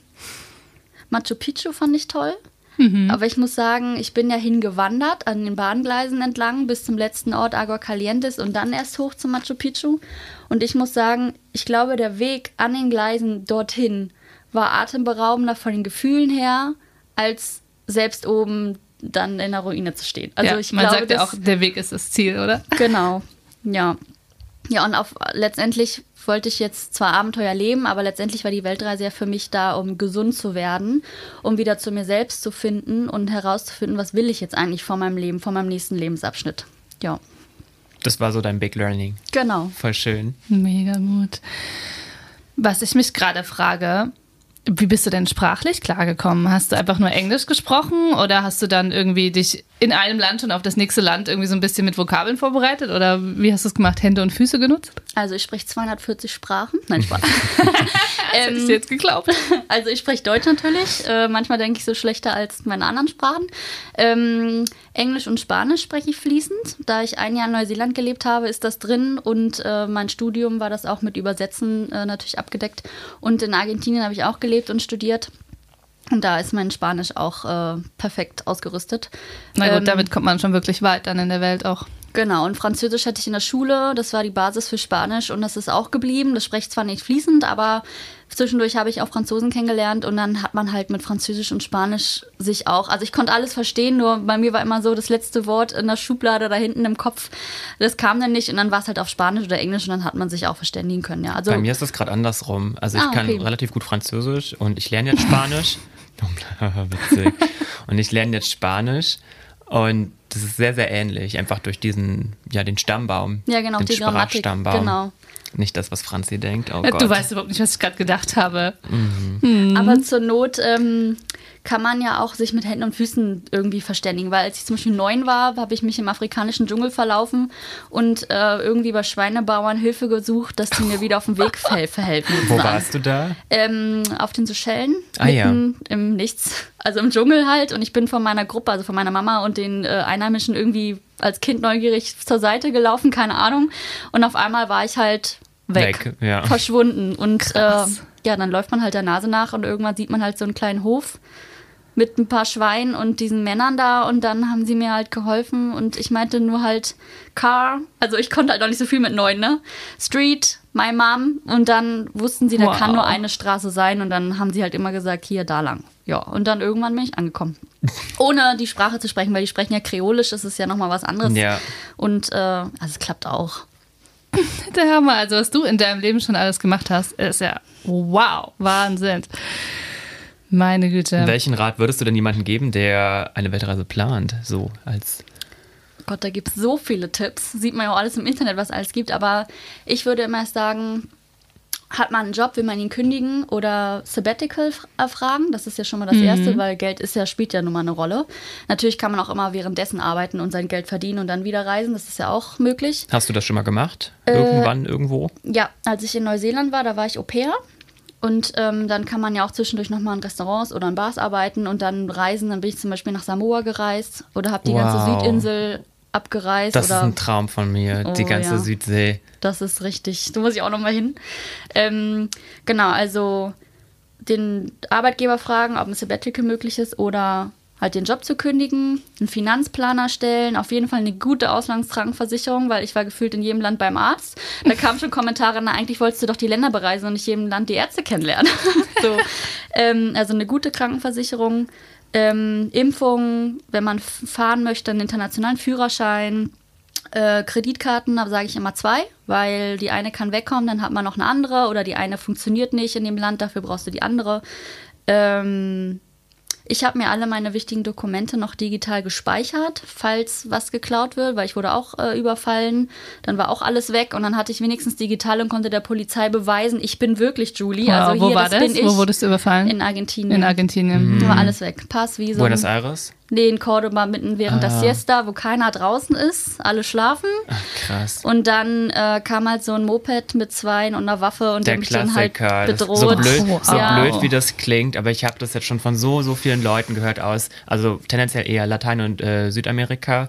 [SPEAKER 5] Machu Picchu fand ich toll.
[SPEAKER 2] Mhm.
[SPEAKER 5] Aber ich muss sagen, ich bin ja hingewandert an den Bahngleisen entlang bis zum letzten Ort Agua Calientes und dann erst hoch zum Machu Picchu. Und ich muss sagen, ich glaube, der Weg an den Gleisen dorthin war atemberaubender von den Gefühlen her, als selbst oben dann in der Ruine zu stehen. Also
[SPEAKER 2] ja,
[SPEAKER 5] ich
[SPEAKER 2] man
[SPEAKER 5] glaube,
[SPEAKER 2] sagt ja auch, der Weg ist das Ziel, oder?
[SPEAKER 5] Genau, ja. Ja, und auf, letztendlich wollte ich jetzt zwar Abenteuer leben, aber letztendlich war die Weltreise ja für mich da, um gesund zu werden, um wieder zu mir selbst zu finden und herauszufinden, was will ich jetzt eigentlich von meinem Leben, von meinem nächsten Lebensabschnitt. Ja,
[SPEAKER 3] Das war so dein Big Learning.
[SPEAKER 5] genau.
[SPEAKER 3] Voll schön.
[SPEAKER 2] Mega gut. Was ich mich gerade frage, wie bist du denn sprachlich klargekommen? Hast du einfach nur Englisch gesprochen oder hast du dann irgendwie dich in einem Land schon auf das nächste Land irgendwie so ein bisschen mit Vokabeln vorbereitet? Oder wie hast du es gemacht? Hände und Füße genutzt?
[SPEAKER 5] Also ich spreche 240 Sprachen. Nein, Spaß.
[SPEAKER 2] Hätte ich dir jetzt geglaubt.
[SPEAKER 5] Also ich spreche Deutsch natürlich. Äh, manchmal denke ich so schlechter als meine anderen Sprachen. Ähm, Englisch und Spanisch spreche ich fließend. Da ich ein Jahr in Neuseeland gelebt habe, ist das drin und äh, mein Studium war das auch mit Übersetzen äh, natürlich abgedeckt. Und in Argentinien habe ich auch gelebt und studiert. Und da ist mein Spanisch auch äh, perfekt ausgerüstet.
[SPEAKER 2] Na gut,
[SPEAKER 5] Ähm,
[SPEAKER 2] damit kommt man schon wirklich weit dann in der Welt auch.
[SPEAKER 5] Genau, und Französisch hatte ich in der Schule, das war die Basis für Spanisch und das ist auch geblieben. Das spreche ich zwar nicht fließend, aber zwischendurch habe ich auch Franzosen kennengelernt und dann hat man halt mit Französisch und Spanisch sich auch, also ich konnte alles verstehen, nur bei mir war immer so das letzte Wort in der Schublade da hinten im Kopf, das kam dann nicht und dann war es halt auf Spanisch oder Englisch und dann hat man sich auch verständigen können, ja. Also
[SPEAKER 3] Bei mir ist das gerade andersrum. Also ich
[SPEAKER 5] Ah,
[SPEAKER 3] kann
[SPEAKER 5] okay.
[SPEAKER 3] relativ gut Französisch und ich lerne jetzt Spanisch. Witzig. Und ich lerne jetzt Spanisch und das ist sehr, sehr ähnlich, einfach durch diesen, ja, den Stammbaum.
[SPEAKER 5] ja, genau,
[SPEAKER 3] den
[SPEAKER 5] die Grammatik,
[SPEAKER 3] Sprachstammbaum.
[SPEAKER 5] genau.
[SPEAKER 3] Nicht das, was Franzi denkt. Oh Gott.
[SPEAKER 2] Du weißt überhaupt nicht, was ich gerade gedacht habe.
[SPEAKER 5] Aber zur Not ähm, kann man ja auch sich mit Händen und Füßen irgendwie verständigen, weil als ich zum Beispiel neun war, habe ich mich im afrikanischen Dschungel verlaufen und äh, irgendwie bei Schweinebauern Hilfe gesucht, dass die mir wieder auf den Weg verhel- verhelfen.
[SPEAKER 3] Wo warst du da?
[SPEAKER 5] Ähm, auf den Seychellen,
[SPEAKER 3] Ah, ja.
[SPEAKER 5] im Nichts, also im Dschungel halt. Und ich bin von meiner Gruppe, also von meiner Mama und den äh, Einheimischen irgendwie als Kind neugierig zur Seite gelaufen, keine Ahnung. Und auf einmal war ich halt weg,
[SPEAKER 3] Weg, ja.
[SPEAKER 5] verschwunden. Und äh, ja, dann läuft man halt der Nase nach und irgendwann sieht man halt so einen kleinen Hof mit ein paar Schweinen und diesen Männern da und dann haben sie mir halt geholfen und ich meinte nur halt Car, also ich konnte halt auch nicht so viel mit neun, ne? Street, my mom und dann wussten sie, da
[SPEAKER 2] Wow.
[SPEAKER 5] kann nur eine Straße sein und dann haben sie halt immer gesagt, hier, da lang. Ja, und dann irgendwann bin ich angekommen. Ohne die Sprache zu sprechen, weil die sprechen ja Kreolisch, das ist ja nochmal was anderes.
[SPEAKER 3] Ja.
[SPEAKER 5] Und äh, also es klappt auch.
[SPEAKER 2] Der Hammer, also was du in deinem Leben schon alles gemacht hast, ist ja wow, Wahnsinn. Meine Güte.
[SPEAKER 3] Welchen Rat würdest du denn jemandem geben, der eine Weltreise plant? So als
[SPEAKER 5] Gott, da gibt es so viele Tipps. Sieht man ja auch alles im Internet, was alles gibt. Aber ich würde immer sagen, hat man einen Job, will man ihn kündigen oder Sabbatical f- äh. Das ist ja schon mal das Erste, weil Geld ist ja, spielt ja nun mal eine Rolle. Natürlich kann man auch immer währenddessen arbeiten und sein Geld verdienen und dann wieder reisen. Das ist ja auch möglich.
[SPEAKER 3] Hast du das schon mal gemacht?
[SPEAKER 5] Äh,
[SPEAKER 3] Irgendwann, irgendwo?
[SPEAKER 5] Ja, als ich in Neuseeland war, da war ich Au pair. Und ähm, dann kann man ja auch zwischendurch nochmal in Restaurants oder in Bars arbeiten und dann reisen. Dann bin ich zum Beispiel nach Samoa gereist oder habe die ganze
[SPEAKER 3] Wow.
[SPEAKER 5] Südinsel abgereist.
[SPEAKER 3] Das ist
[SPEAKER 5] oder
[SPEAKER 3] ein Traum von mir, die
[SPEAKER 5] Oh,
[SPEAKER 3] ganze
[SPEAKER 5] ja.
[SPEAKER 3] Südsee.
[SPEAKER 5] Das ist richtig. Da muss ich auch nochmal hin. Ähm, genau, also den Arbeitgeber fragen, ob ein Sabbatical möglich ist oder halt den Job zu kündigen, einen Finanzplaner stellen, auf jeden Fall eine gute Auslandskrankenversicherung, weil ich war gefühlt in jedem Land beim Arzt. Da kamen schon Kommentare, na eigentlich wolltest du doch die Länder bereisen und nicht jedem Land die Ärzte kennenlernen. so, ähm, also eine gute Krankenversicherung, ähm, Impfungen, wenn man fahren möchte, einen internationalen Führerschein, äh, Kreditkarten, da sage ich immer zwei, weil die eine kann wegkommen, dann hat man noch eine andere oder die eine funktioniert nicht in dem Land, dafür brauchst du die andere. Ähm, ich habe mir alle meine wichtigen Dokumente noch digital gespeichert, falls was geklaut wird, weil ich wurde auch äh, überfallen. Dann war auch alles weg und dann hatte ich wenigstens digital und konnte der Polizei beweisen, ich bin wirklich Julie.
[SPEAKER 2] Wow,
[SPEAKER 5] also
[SPEAKER 2] wo
[SPEAKER 5] hier,
[SPEAKER 2] war
[SPEAKER 5] das,
[SPEAKER 2] das?
[SPEAKER 5] bin ich.
[SPEAKER 2] Wo wurdest du überfallen?
[SPEAKER 5] in Argentinien.
[SPEAKER 2] In Argentinien.
[SPEAKER 5] Da war alles weg. Pass, Visum.
[SPEAKER 3] Buenos Aires?
[SPEAKER 5] Nee, in Cordoba mitten während der
[SPEAKER 3] Ah.
[SPEAKER 5] Siesta, wo keiner draußen ist, alle schlafen.
[SPEAKER 3] Ach, krass.
[SPEAKER 5] Und dann äh, kam halt so ein Moped mit Zweien und einer Waffe und
[SPEAKER 3] Der
[SPEAKER 5] der mich dann halt bedroht.
[SPEAKER 3] so blöd,
[SPEAKER 2] Wow.
[SPEAKER 3] so blöd wie das klingt, aber ich habe das jetzt schon von so, so vielen Leuten gehört aus, also tendenziell eher Latein- und äh, Südamerika.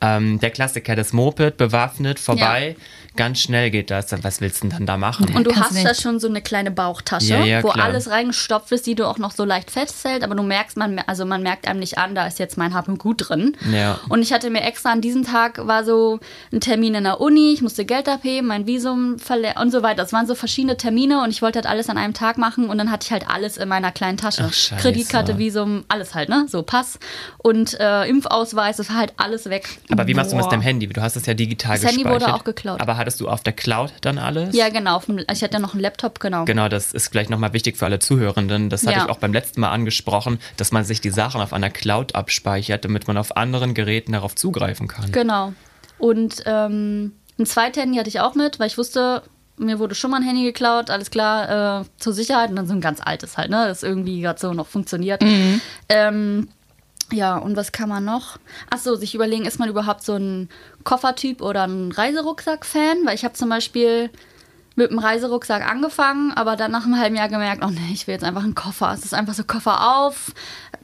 [SPEAKER 3] Ähm, der Klassiker, das Moped, bewaffnet, vorbei, ganz schnell geht das. Was willst du denn dann da machen?
[SPEAKER 5] Und du
[SPEAKER 2] Kannst
[SPEAKER 5] hast
[SPEAKER 2] nicht.
[SPEAKER 5] da schon so eine kleine Bauchtasche,
[SPEAKER 3] Ja, ja,
[SPEAKER 5] wo
[SPEAKER 3] klar.
[SPEAKER 5] alles reingestopft ist, die du auch noch so leicht festhält, aber du merkst, man, also man merkt einem nicht an, da ist jetzt mein Hab und Gut drin.
[SPEAKER 3] Ja.
[SPEAKER 5] Und ich hatte mir extra an diesem Tag war so ein Termin in der Uni, ich musste Geld abheben, mein Visum und so weiter. Es waren so verschiedene Termine und ich wollte halt alles an einem Tag machen und dann hatte ich halt alles in meiner kleinen Tasche.
[SPEAKER 3] Ach.
[SPEAKER 5] Kreditkarte, Visum, alles halt, ne? So Pass und äh, Impfausweis, das war halt alles weg.
[SPEAKER 3] Aber wie machst du das mit dem Handy? Du hast es ja digital
[SPEAKER 5] Das Handy
[SPEAKER 3] gespeichert.
[SPEAKER 5] wurde auch geklaut.
[SPEAKER 3] Aber hattest du auf der Cloud dann alles?
[SPEAKER 5] Ja, genau. dem- Ich hatte ja noch einen Laptop, genau.
[SPEAKER 3] Genau, das ist vielleicht nochmal wichtig für alle Zuhörenden. Das hatte
[SPEAKER 5] Ja.
[SPEAKER 3] ich auch beim letzten Mal angesprochen, dass man sich die Sachen auf einer Cloud abspeichert, damit man auf anderen Geräten darauf zugreifen kann.
[SPEAKER 5] Genau. Und ähm, ein zweites Handy hatte ich auch mit, weil ich wusste, mir wurde schon mal ein Handy geklaut, alles klar, äh, zur Sicherheit. Und dann so ein ganz altes halt, ne? Das irgendwie gerade so noch funktioniert. Ähm, ja, und was kann man noch? Achso, sich überlegen, ist man überhaupt so ein Koffertyp oder ein Reiserucksack-Fan? Weil ich habe zum Beispiel mit dem Reiserucksack angefangen, aber dann nach einem halben Jahr gemerkt, oh nee, ich will jetzt einfach einen Koffer. Es ist einfach so Koffer auf,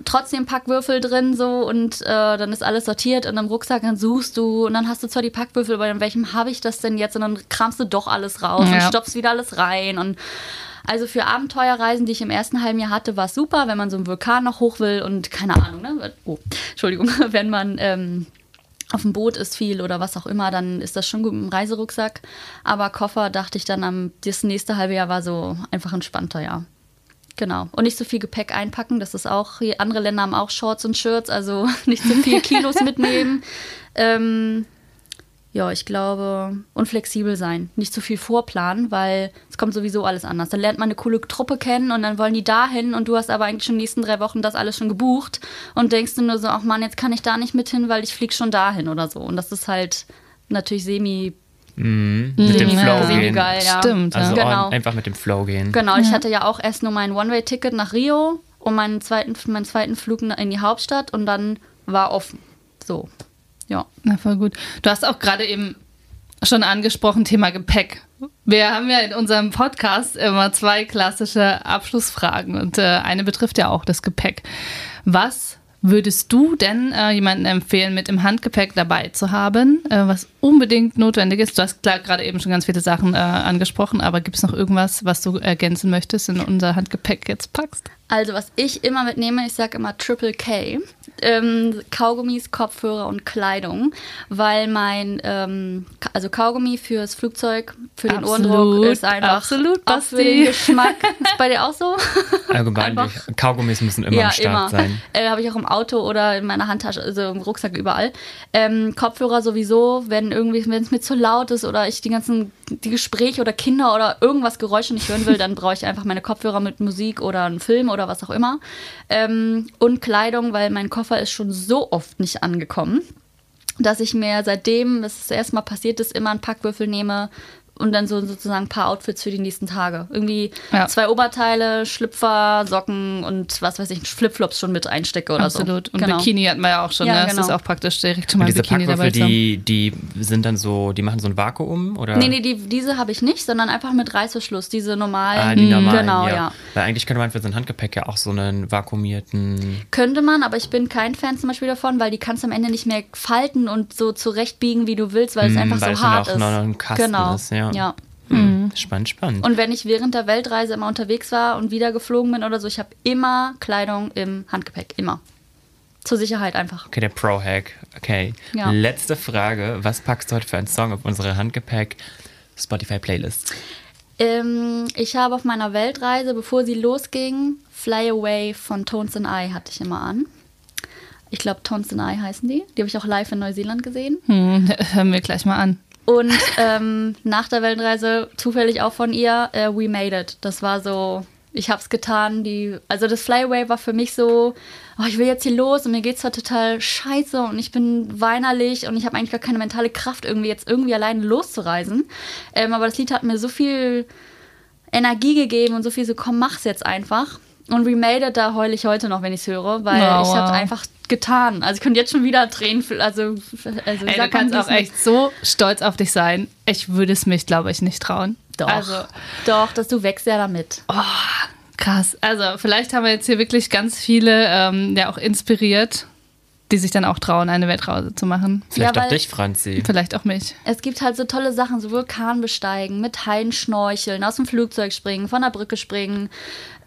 [SPEAKER 5] trotzdem Packwürfel drin so und äh, dann ist alles sortiert und im Rucksack dann suchst du und dann hast du zwar die Packwürfel, aber in welchem habe ich das denn jetzt? Und dann kramst du doch alles raus
[SPEAKER 2] Ja.
[SPEAKER 5] und stopfst wieder alles rein und also für Abenteuerreisen, die ich im ersten halben Jahr hatte, war es super, wenn man so einen Vulkan noch hoch will und keine Ahnung, ne? Oh, Entschuldigung, wenn man ähm, auf dem Boot ist viel oder was auch immer, dann ist das schon gut im Reiserucksack. Aber Koffer dachte ich dann am das nächste halbe Jahr war so einfach entspannter, ja. Genau. Und nicht so viel Gepäck einpacken, das ist auch, andere Länder haben auch Shorts und Shirts, also nicht so viel Kilos mitnehmen. Ähm, ja, ich glaube, und flexibel sein. Nicht zu viel vorplanen, weil es kommt sowieso alles anders. Dann lernt man eine coole Truppe kennen und dann wollen die dahin und du hast aber eigentlich schon die nächsten drei Wochen das alles schon gebucht und denkst du nur so, ach Mann, jetzt kann ich da nicht mit hin, weil ich flieg schon dahin oder so. Und das ist halt natürlich semi,
[SPEAKER 3] Mhm. Mit dem Flow
[SPEAKER 5] semi
[SPEAKER 3] gehen.
[SPEAKER 5] geil, ja.
[SPEAKER 2] Stimmt,
[SPEAKER 3] Also
[SPEAKER 5] Genau.
[SPEAKER 3] on- einfach mit dem Flow gehen.
[SPEAKER 5] Genau, ich hatte ja auch erst nur mein One-Way-Ticket nach Rio und meinen zweiten, meinen zweiten Flug in die Hauptstadt und dann war offen. So, ja.
[SPEAKER 2] Na, voll gut. Du hast auch gerade eben schon angesprochen, Thema Gepäck. Wir haben ja in unserem Podcast immer zwei klassische Abschlussfragen und äh, eine betrifft ja auch das Gepäck. Was würdest du denn äh, jemandem empfehlen, mit im Handgepäck dabei zu haben, äh, was unbedingt notwendig ist? Du hast klar gerade eben schon ganz viele Sachen äh, angesprochen, aber gibt es noch irgendwas, was du ergänzen möchtest in unser Handgepäck jetzt packst?
[SPEAKER 5] Also, was ich immer mitnehme, ich sage immer Triple K. Ähm, Kaugummis, Kopfhörer und Kleidung, weil mein, ähm, also Kaugummi fürs Flugzeug, für den
[SPEAKER 2] Absolut,
[SPEAKER 5] Ohrendruck ist einfach
[SPEAKER 2] absolut,
[SPEAKER 5] auch für
[SPEAKER 2] Basti.
[SPEAKER 5] den Geschmack. Ist bei dir auch so?
[SPEAKER 3] Allgemein,
[SPEAKER 5] Einfach-
[SPEAKER 3] die Kaugummis müssen immer am Start sein.
[SPEAKER 5] Äh, Habe ich auch im Auto oder in meiner Handtasche, also im Rucksack überall. Ähm, Kopfhörer sowieso, wenn irgendwie, wenn es mir zu laut ist oder ich die ganzen, die Gespräche oder Kinder oder irgendwas Geräusche nicht hören will, dann brauche ich einfach meine Kopfhörer mit Musik oder einen Film oder was auch immer. Ähm, und Kleidung, weil mein Koffer ist schon so oft nicht angekommen dass ich mir seitdem das das erste Mal passiert ist, immer einen Packwürfel nehme und dann so sozusagen ein paar Outfits für die nächsten Tage. Irgendwie
[SPEAKER 2] Ja.
[SPEAKER 5] zwei Oberteile, Schlüpfer, Socken und was weiß ich, Flipflops schon mit einstecke oder
[SPEAKER 2] Absolut.
[SPEAKER 5] so.
[SPEAKER 2] Und
[SPEAKER 5] Genau.
[SPEAKER 2] Bikini hatten wir ja auch schon.
[SPEAKER 5] Ja,
[SPEAKER 2] ne? Das
[SPEAKER 5] genau.
[SPEAKER 2] ist auch praktisch direkt schon mal
[SPEAKER 3] diese
[SPEAKER 2] Bikini dabei
[SPEAKER 3] die, die sind dann so, die machen so ein Vakuum oder?
[SPEAKER 5] Nee, nee, die, diese habe ich nicht, sondern einfach mit Reißverschluss, diese normalen.
[SPEAKER 3] Ah, die normalen,
[SPEAKER 5] Genau,
[SPEAKER 3] ja.
[SPEAKER 5] ja.
[SPEAKER 3] Weil eigentlich könnte man für so ein Handgepäck ja auch so einen vakuumierten.
[SPEAKER 5] Könnte man, aber ich bin kein Fan zum Beispiel davon, weil die kannst du am Ende nicht mehr falten und so zurechtbiegen, wie du willst, weil es
[SPEAKER 3] Mm,
[SPEAKER 5] einfach
[SPEAKER 3] weil es
[SPEAKER 5] so hart ist.
[SPEAKER 3] noch ein Kasten
[SPEAKER 5] genau.
[SPEAKER 3] ist, ja.
[SPEAKER 5] Ja.
[SPEAKER 3] Hm, Spannend, spannend.
[SPEAKER 5] Und wenn ich während der Weltreise immer unterwegs war und wieder geflogen bin oder so, ich habe immer Kleidung im Handgepäck. Immer. Zur Sicherheit einfach.
[SPEAKER 3] Okay, der Pro-Hack. Okay.
[SPEAKER 5] Ja.
[SPEAKER 3] Letzte Frage. Was packst du heute für einen Song auf unsere Handgepäck Spotify-Playlist?
[SPEAKER 5] Ähm, ich habe auf meiner Weltreise, bevor sie losging, Fly Away von Tones and I hatte ich immer an. Ich glaube, Tones and I heißen die. Die habe ich auch live in Neuseeland gesehen.
[SPEAKER 2] Hm, hören wir gleich mal an.
[SPEAKER 5] Und ähm, nach der Weltreise zufällig auch von ihr äh, We Made It. Das war so, ich hab's getan. Die, also das Flyway war für mich so, oh, ich will jetzt hier los und mir geht's zwar total scheiße und ich bin weinerlich und ich habe eigentlich gar keine mentale Kraft, irgendwie jetzt irgendwie alleine loszureisen. Ähm, aber das Lied hat mir so viel Energie gegeben und so viel so, komm, mach's jetzt einfach. Und Remade It, da heule ich heute noch, wenn ich es höre, weil
[SPEAKER 2] Oh,
[SPEAKER 5] ich
[SPEAKER 2] wow.
[SPEAKER 5] habe einfach getan. Also ich könnte jetzt schon wieder Tränen, fl- also, also
[SPEAKER 2] Ey, du kannst auch echt so stolz auf dich sein. Ich würde es mich, glaube ich, nicht trauen.
[SPEAKER 5] Doch,
[SPEAKER 2] Also,
[SPEAKER 5] doch, dass du wächst ja damit.
[SPEAKER 2] krass. Also, vielleicht haben wir jetzt hier wirklich ganz viele ähm, ja auch inspiriert, die sich dann auch trauen, eine Weltreise zu machen.
[SPEAKER 3] Vielleicht
[SPEAKER 5] Ja,
[SPEAKER 3] auch dich, Franzi.
[SPEAKER 2] Vielleicht auch mich.
[SPEAKER 5] Es gibt halt so tolle Sachen, so Vulkan besteigen, mit Haien schnorcheln, aus dem Flugzeug springen, von der Brücke springen,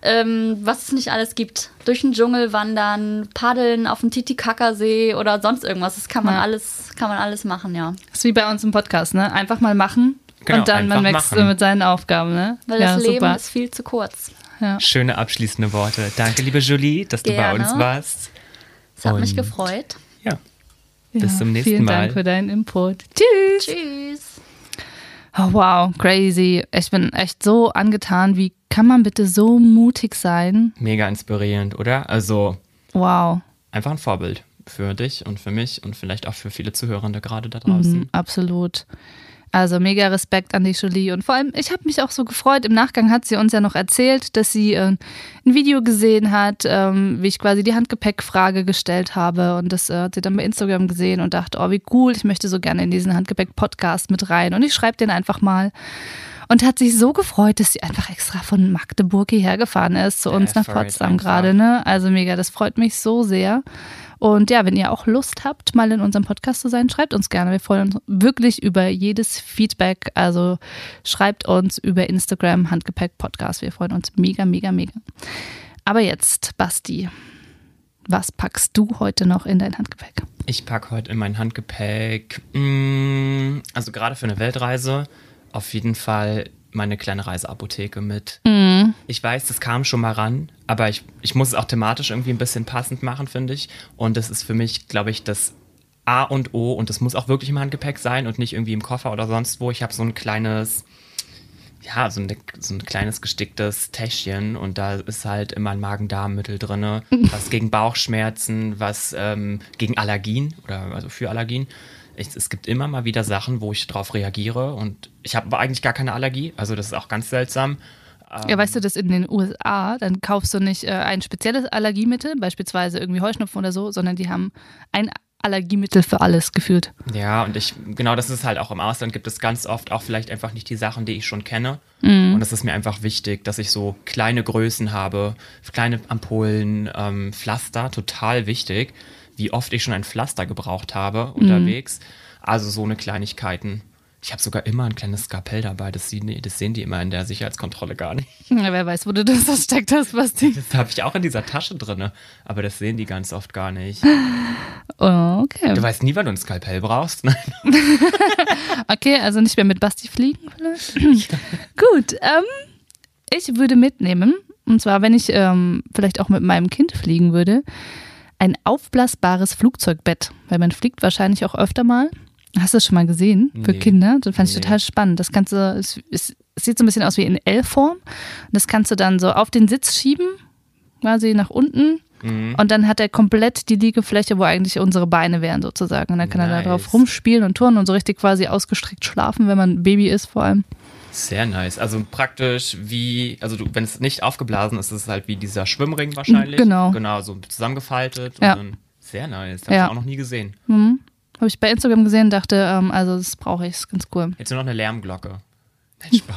[SPEAKER 5] ähm, was es nicht alles gibt. Durch den Dschungel wandern, paddeln auf dem Titicacasee oder sonst irgendwas. Das kann man
[SPEAKER 2] Ja.
[SPEAKER 5] alles, kann man alles machen, ja.
[SPEAKER 2] Das ist wie bei uns im Podcast, ne? Einfach mal machen
[SPEAKER 3] Genau,
[SPEAKER 2] und dann man wächst
[SPEAKER 3] machen.
[SPEAKER 2] mit seinen Aufgaben, ne?
[SPEAKER 5] Weil
[SPEAKER 2] ja,
[SPEAKER 5] das Leben
[SPEAKER 2] super.
[SPEAKER 5] ist viel zu kurz.
[SPEAKER 2] Ja.
[SPEAKER 3] Schöne abschließende Worte. Danke, liebe Julie, dass du bei
[SPEAKER 5] Gerne.
[SPEAKER 3] uns warst.
[SPEAKER 5] Es hat mich
[SPEAKER 3] Und-
[SPEAKER 5] gefreut.
[SPEAKER 3] Ja. Bis zum nächsten
[SPEAKER 2] Vielen
[SPEAKER 3] Mal.
[SPEAKER 2] Dank für deinen Input. Tschüss.
[SPEAKER 5] Tschüss.
[SPEAKER 2] Oh, wow, crazy. Ich bin echt so angetan. Wie kann man bitte so mutig sein?
[SPEAKER 3] Mega inspirierend, oder? Also
[SPEAKER 2] Wow.
[SPEAKER 3] einfach ein Vorbild für dich und für mich und vielleicht auch für viele Zuhörende gerade da draußen.
[SPEAKER 2] Mhm, absolut. Also mega Respekt an die Julie. Und vor allem, ich habe mich auch so gefreut. Im Nachgang hat sie uns ja noch erzählt, dass sie äh, ein Video gesehen hat, ähm, wie ich quasi die Handgepäckfrage gestellt habe. Und das äh, hat sie dann bei Instagram gesehen und dachte, oh, wie cool, ich möchte so gerne in diesen Handgepäck-Podcast mit rein. Und ich schreibe den einfach mal. und hat sich so gefreut, dass sie einfach extra von Magdeburg hierher gefahren ist, zu uns nach
[SPEAKER 3] Effort
[SPEAKER 2] Potsdam gerade. Ne? Also mega, das freut mich so sehr. Und ja, wenn ihr auch Lust habt, mal in unserem Podcast zu sein, schreibt uns gerne. Wir freuen uns wirklich über jedes Feedback. Also schreibt uns über Instagram Handgepäck Podcast. Wir freuen uns mega, mega, mega. Aber jetzt, Basti, was packst du heute noch in dein Handgepäck?
[SPEAKER 3] Ich packe heute in mein Handgepäck, mm, also gerade für eine Weltreise, auf jeden Fall meine kleine Reiseapotheke mit. Ich weiß, das kam schon mal ran, aber ich, ich muss es auch thematisch irgendwie ein bisschen passend machen, finde ich. Und das ist für mich, glaube ich, das A und O und das muss auch wirklich im Handgepäck sein und nicht irgendwie im Koffer oder sonst wo. Ich habe so ein kleines, ja, so, ein- so ein kleines gesticktes Täschchen und da ist halt immer ein Magen-Darm-Mittel drin, was gegen Bauchschmerzen, was ähm, gegen Allergien oder also für Allergien. Ich, es gibt immer mal wieder Sachen, wo ich drauf reagiere und ich habe eigentlich gar keine Allergie, also das ist auch ganz seltsam.
[SPEAKER 2] Ja, weißt du, dass in den USA, dann kaufst du nicht äh, ein spezielles Allergiemittel, beispielsweise irgendwie Heuschnupfen oder so, sondern die haben ein Allergiemittel für alles gefühlt.
[SPEAKER 3] Ja, und ich, genau, das ist halt auch im Ausland gibt es ganz oft auch vielleicht einfach nicht die Sachen, die ich schon kenne. Und das ist mir einfach wichtig, dass ich so kleine Größen habe, kleine Ampullen, ähm, Pflaster, total wichtig, wie oft ich schon ein Pflaster gebraucht habe unterwegs. Also so eine Kleinigkeiten. Ich habe sogar immer ein kleines Skalpell dabei, das sehen, die, das sehen die immer in der Sicherheitskontrolle gar nicht.
[SPEAKER 2] Ja, wer weiß, wo du das versteckt hast, Basti.
[SPEAKER 3] Das habe ich auch in dieser Tasche drin, aber das sehen die ganz oft gar nicht.
[SPEAKER 2] Okay.
[SPEAKER 3] Du weißt nie, wann du ein Skalpell brauchst. Nein.
[SPEAKER 2] Okay, also nicht mehr mit Basti fliegen vielleicht. Gut, ähm, ich würde mitnehmen, und zwar, wenn ich ähm, vielleicht auch mit meinem Kind fliegen würde, ein aufblasbares Flugzeugbett, weil man fliegt wahrscheinlich auch öfter mal. Hast du das schon mal gesehen für
[SPEAKER 3] Nee.
[SPEAKER 2] Kinder? Das fand ich
[SPEAKER 3] Nee.
[SPEAKER 2] total spannend. Das kannst du, es, es, es sieht so ein bisschen aus wie in L-Form. Und Das kannst du dann so auf den Sitz schieben, quasi nach unten.
[SPEAKER 3] Mhm.
[SPEAKER 2] Und dann hat er komplett die Liegefläche, wo eigentlich unsere Beine wären, sozusagen. Und dann kann er da
[SPEAKER 3] Nice.
[SPEAKER 2] drauf rumspielen und turnen und so richtig quasi ausgestreckt schlafen, wenn man Baby ist, vor allem.
[SPEAKER 3] Sehr nice. Also praktisch wie, also du, wenn es nicht aufgeblasen ist, ist es halt wie dieser Schwimmring wahrscheinlich.
[SPEAKER 2] Genau.
[SPEAKER 3] Genau, so zusammengefaltet.
[SPEAKER 2] Ja.
[SPEAKER 3] Und dann, sehr nice. Habe
[SPEAKER 2] Ja.
[SPEAKER 3] ich auch noch nie gesehen.
[SPEAKER 2] Habe ich bei Instagram gesehen, dachte, ähm, also das brauche ich, ist ganz cool.
[SPEAKER 3] Jetzt nur noch eine Lärmglocke.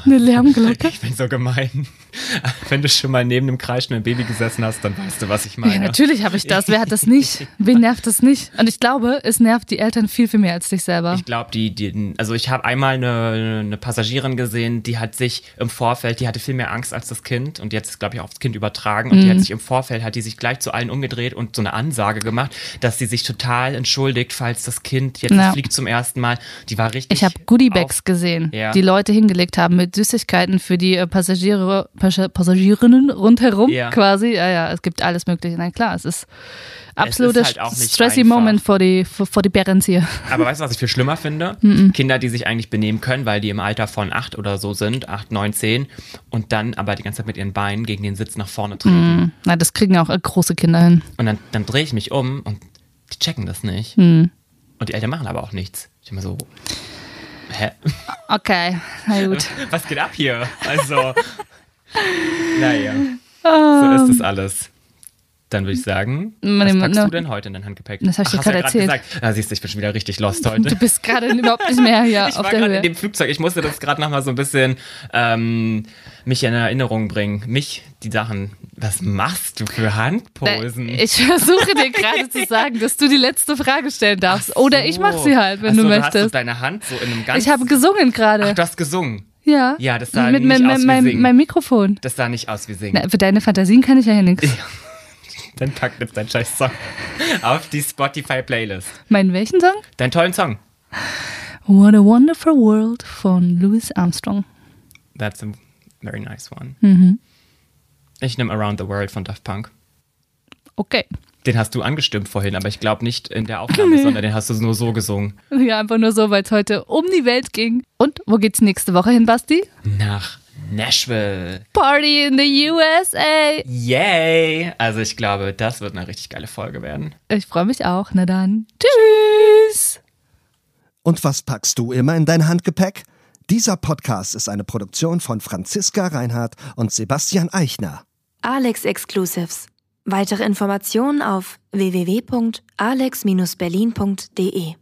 [SPEAKER 2] Eine Lärmglocke?
[SPEAKER 3] Ich bin so gemein. Wenn du schon mal neben einem kreischenden Baby gesessen hast, dann weißt du, was ich meine.
[SPEAKER 2] Ja, natürlich habe ich das. Wer hat das nicht? Wen nervt das nicht? Und ich glaube, es nervt die Eltern viel, viel mehr als dich selber.
[SPEAKER 3] Ich glaube, die, die, also ich habe einmal eine, eine Passagierin gesehen, die hat sich im Vorfeld, die hatte viel mehr Angst als das Kind und jetzt glaube ich aufs Kind übertragen und die
[SPEAKER 2] Mhm.
[SPEAKER 3] hat sich im Vorfeld, hat die sich gleich zu allen umgedreht und so eine Ansage gemacht, dass sie sich total entschuldigt, falls das Kind jetzt
[SPEAKER 2] Ja.
[SPEAKER 3] fliegt zum ersten Mal. Die war richtig.
[SPEAKER 2] Ich habe Goodiebags gesehen,
[SPEAKER 3] Ja.
[SPEAKER 2] die Leute hingelegt haben mit Süßigkeiten für die äh, Passagiere, Pas- Passagierinnen rundherum
[SPEAKER 3] Ja.
[SPEAKER 2] quasi. Ja, ja, es gibt alles Mögliche. Na klar, es ist absoluter
[SPEAKER 3] halt
[SPEAKER 2] stressy
[SPEAKER 3] einfach.
[SPEAKER 2] Moment for die, for die Parents hier.
[SPEAKER 3] Aber weißt du, was ich viel schlimmer finde? Kinder, die sich eigentlich benehmen können, weil die im Alter von acht oder so sind, acht, neun, zehn, und dann aber die ganze Zeit mit ihren Beinen gegen den Sitz nach vorne treten.
[SPEAKER 2] Na, das kriegen auch äh, große Kinder hin.
[SPEAKER 3] Und dann, dann drehe ich mich um und die checken das nicht.
[SPEAKER 2] Hm.
[SPEAKER 3] Und die Eltern machen aber auch nichts. Ich immer so, hä?
[SPEAKER 2] Okay, na gut.
[SPEAKER 3] Was geht ab hier? Also, naja, so ist es alles. Dann würde ich sagen,
[SPEAKER 2] Man-
[SPEAKER 3] was packst
[SPEAKER 2] ne-
[SPEAKER 3] du denn heute in dein Handgepäck?
[SPEAKER 2] Das hab ich dir
[SPEAKER 3] Ach,
[SPEAKER 2] gerade
[SPEAKER 3] ja
[SPEAKER 2] erzählt.
[SPEAKER 3] Gesagt. Ah, siehst du, ich bin schon wieder richtig lost heute.
[SPEAKER 2] Du bist gerade überhaupt nicht mehr hier
[SPEAKER 3] ich
[SPEAKER 2] auf
[SPEAKER 3] war
[SPEAKER 2] der
[SPEAKER 3] gerade
[SPEAKER 2] Höhe.
[SPEAKER 3] in dem Flugzeug. Ich musste das gerade nochmal so ein bisschen ähm, mich in Erinnerung bringen. Mich, die Sachen. Was machst du für Handposen?
[SPEAKER 2] Ich versuche dir gerade zu sagen, dass du die letzte Frage stellen darfst. Oder ich mache sie halt, wenn
[SPEAKER 3] Ach so,
[SPEAKER 2] du
[SPEAKER 3] Du hast so
[SPEAKER 2] möchtest.
[SPEAKER 3] deine Hand so in einem ganz.
[SPEAKER 2] Ich habe gesungen gerade.
[SPEAKER 3] du hast gesungen.
[SPEAKER 2] Ja.
[SPEAKER 3] Ja, das sah
[SPEAKER 2] Mit
[SPEAKER 3] nicht
[SPEAKER 2] meinem-
[SPEAKER 3] aus wie
[SPEAKER 2] meinem-
[SPEAKER 3] Singen.
[SPEAKER 2] meinem Mikrofon.
[SPEAKER 3] Das sah nicht aus wie Singen.
[SPEAKER 2] Na, für deine Fantasien kann ich ja hier nichts.
[SPEAKER 3] Dann pack jetzt deinen scheiß Song auf die Spotify-Playlist.
[SPEAKER 2] Meinen welchen Song?
[SPEAKER 3] Deinen tollen Song.
[SPEAKER 2] What a Wonderful World von Louis Armstrong.
[SPEAKER 3] That's a very nice one.
[SPEAKER 2] Mhm.
[SPEAKER 3] Ich nehme Around the World von Daft Punk.
[SPEAKER 2] Okay.
[SPEAKER 3] Den hast du angestimmt vorhin, aber ich glaube nicht in der Aufnahme, sondern den hast du nur so gesungen.
[SPEAKER 2] Ja, einfach nur so, weil es heute um die Welt ging. Und wo geht's nächste Woche hin, Basti?
[SPEAKER 3] Nach Nashville.
[SPEAKER 2] Party in the USA.
[SPEAKER 3] Yay! Also ich glaube, das wird eine richtig geile Folge werden.
[SPEAKER 2] Ich freue mich auch. Na dann. Tschüss.
[SPEAKER 4] Und was packst du immer in dein Handgepäck? Dieser Podcast ist eine Produktion von Franziska Reinhardt und Sebastian Eichner.
[SPEAKER 1] Alex Exclusives. Weitere Informationen auf www.alex-berlin.de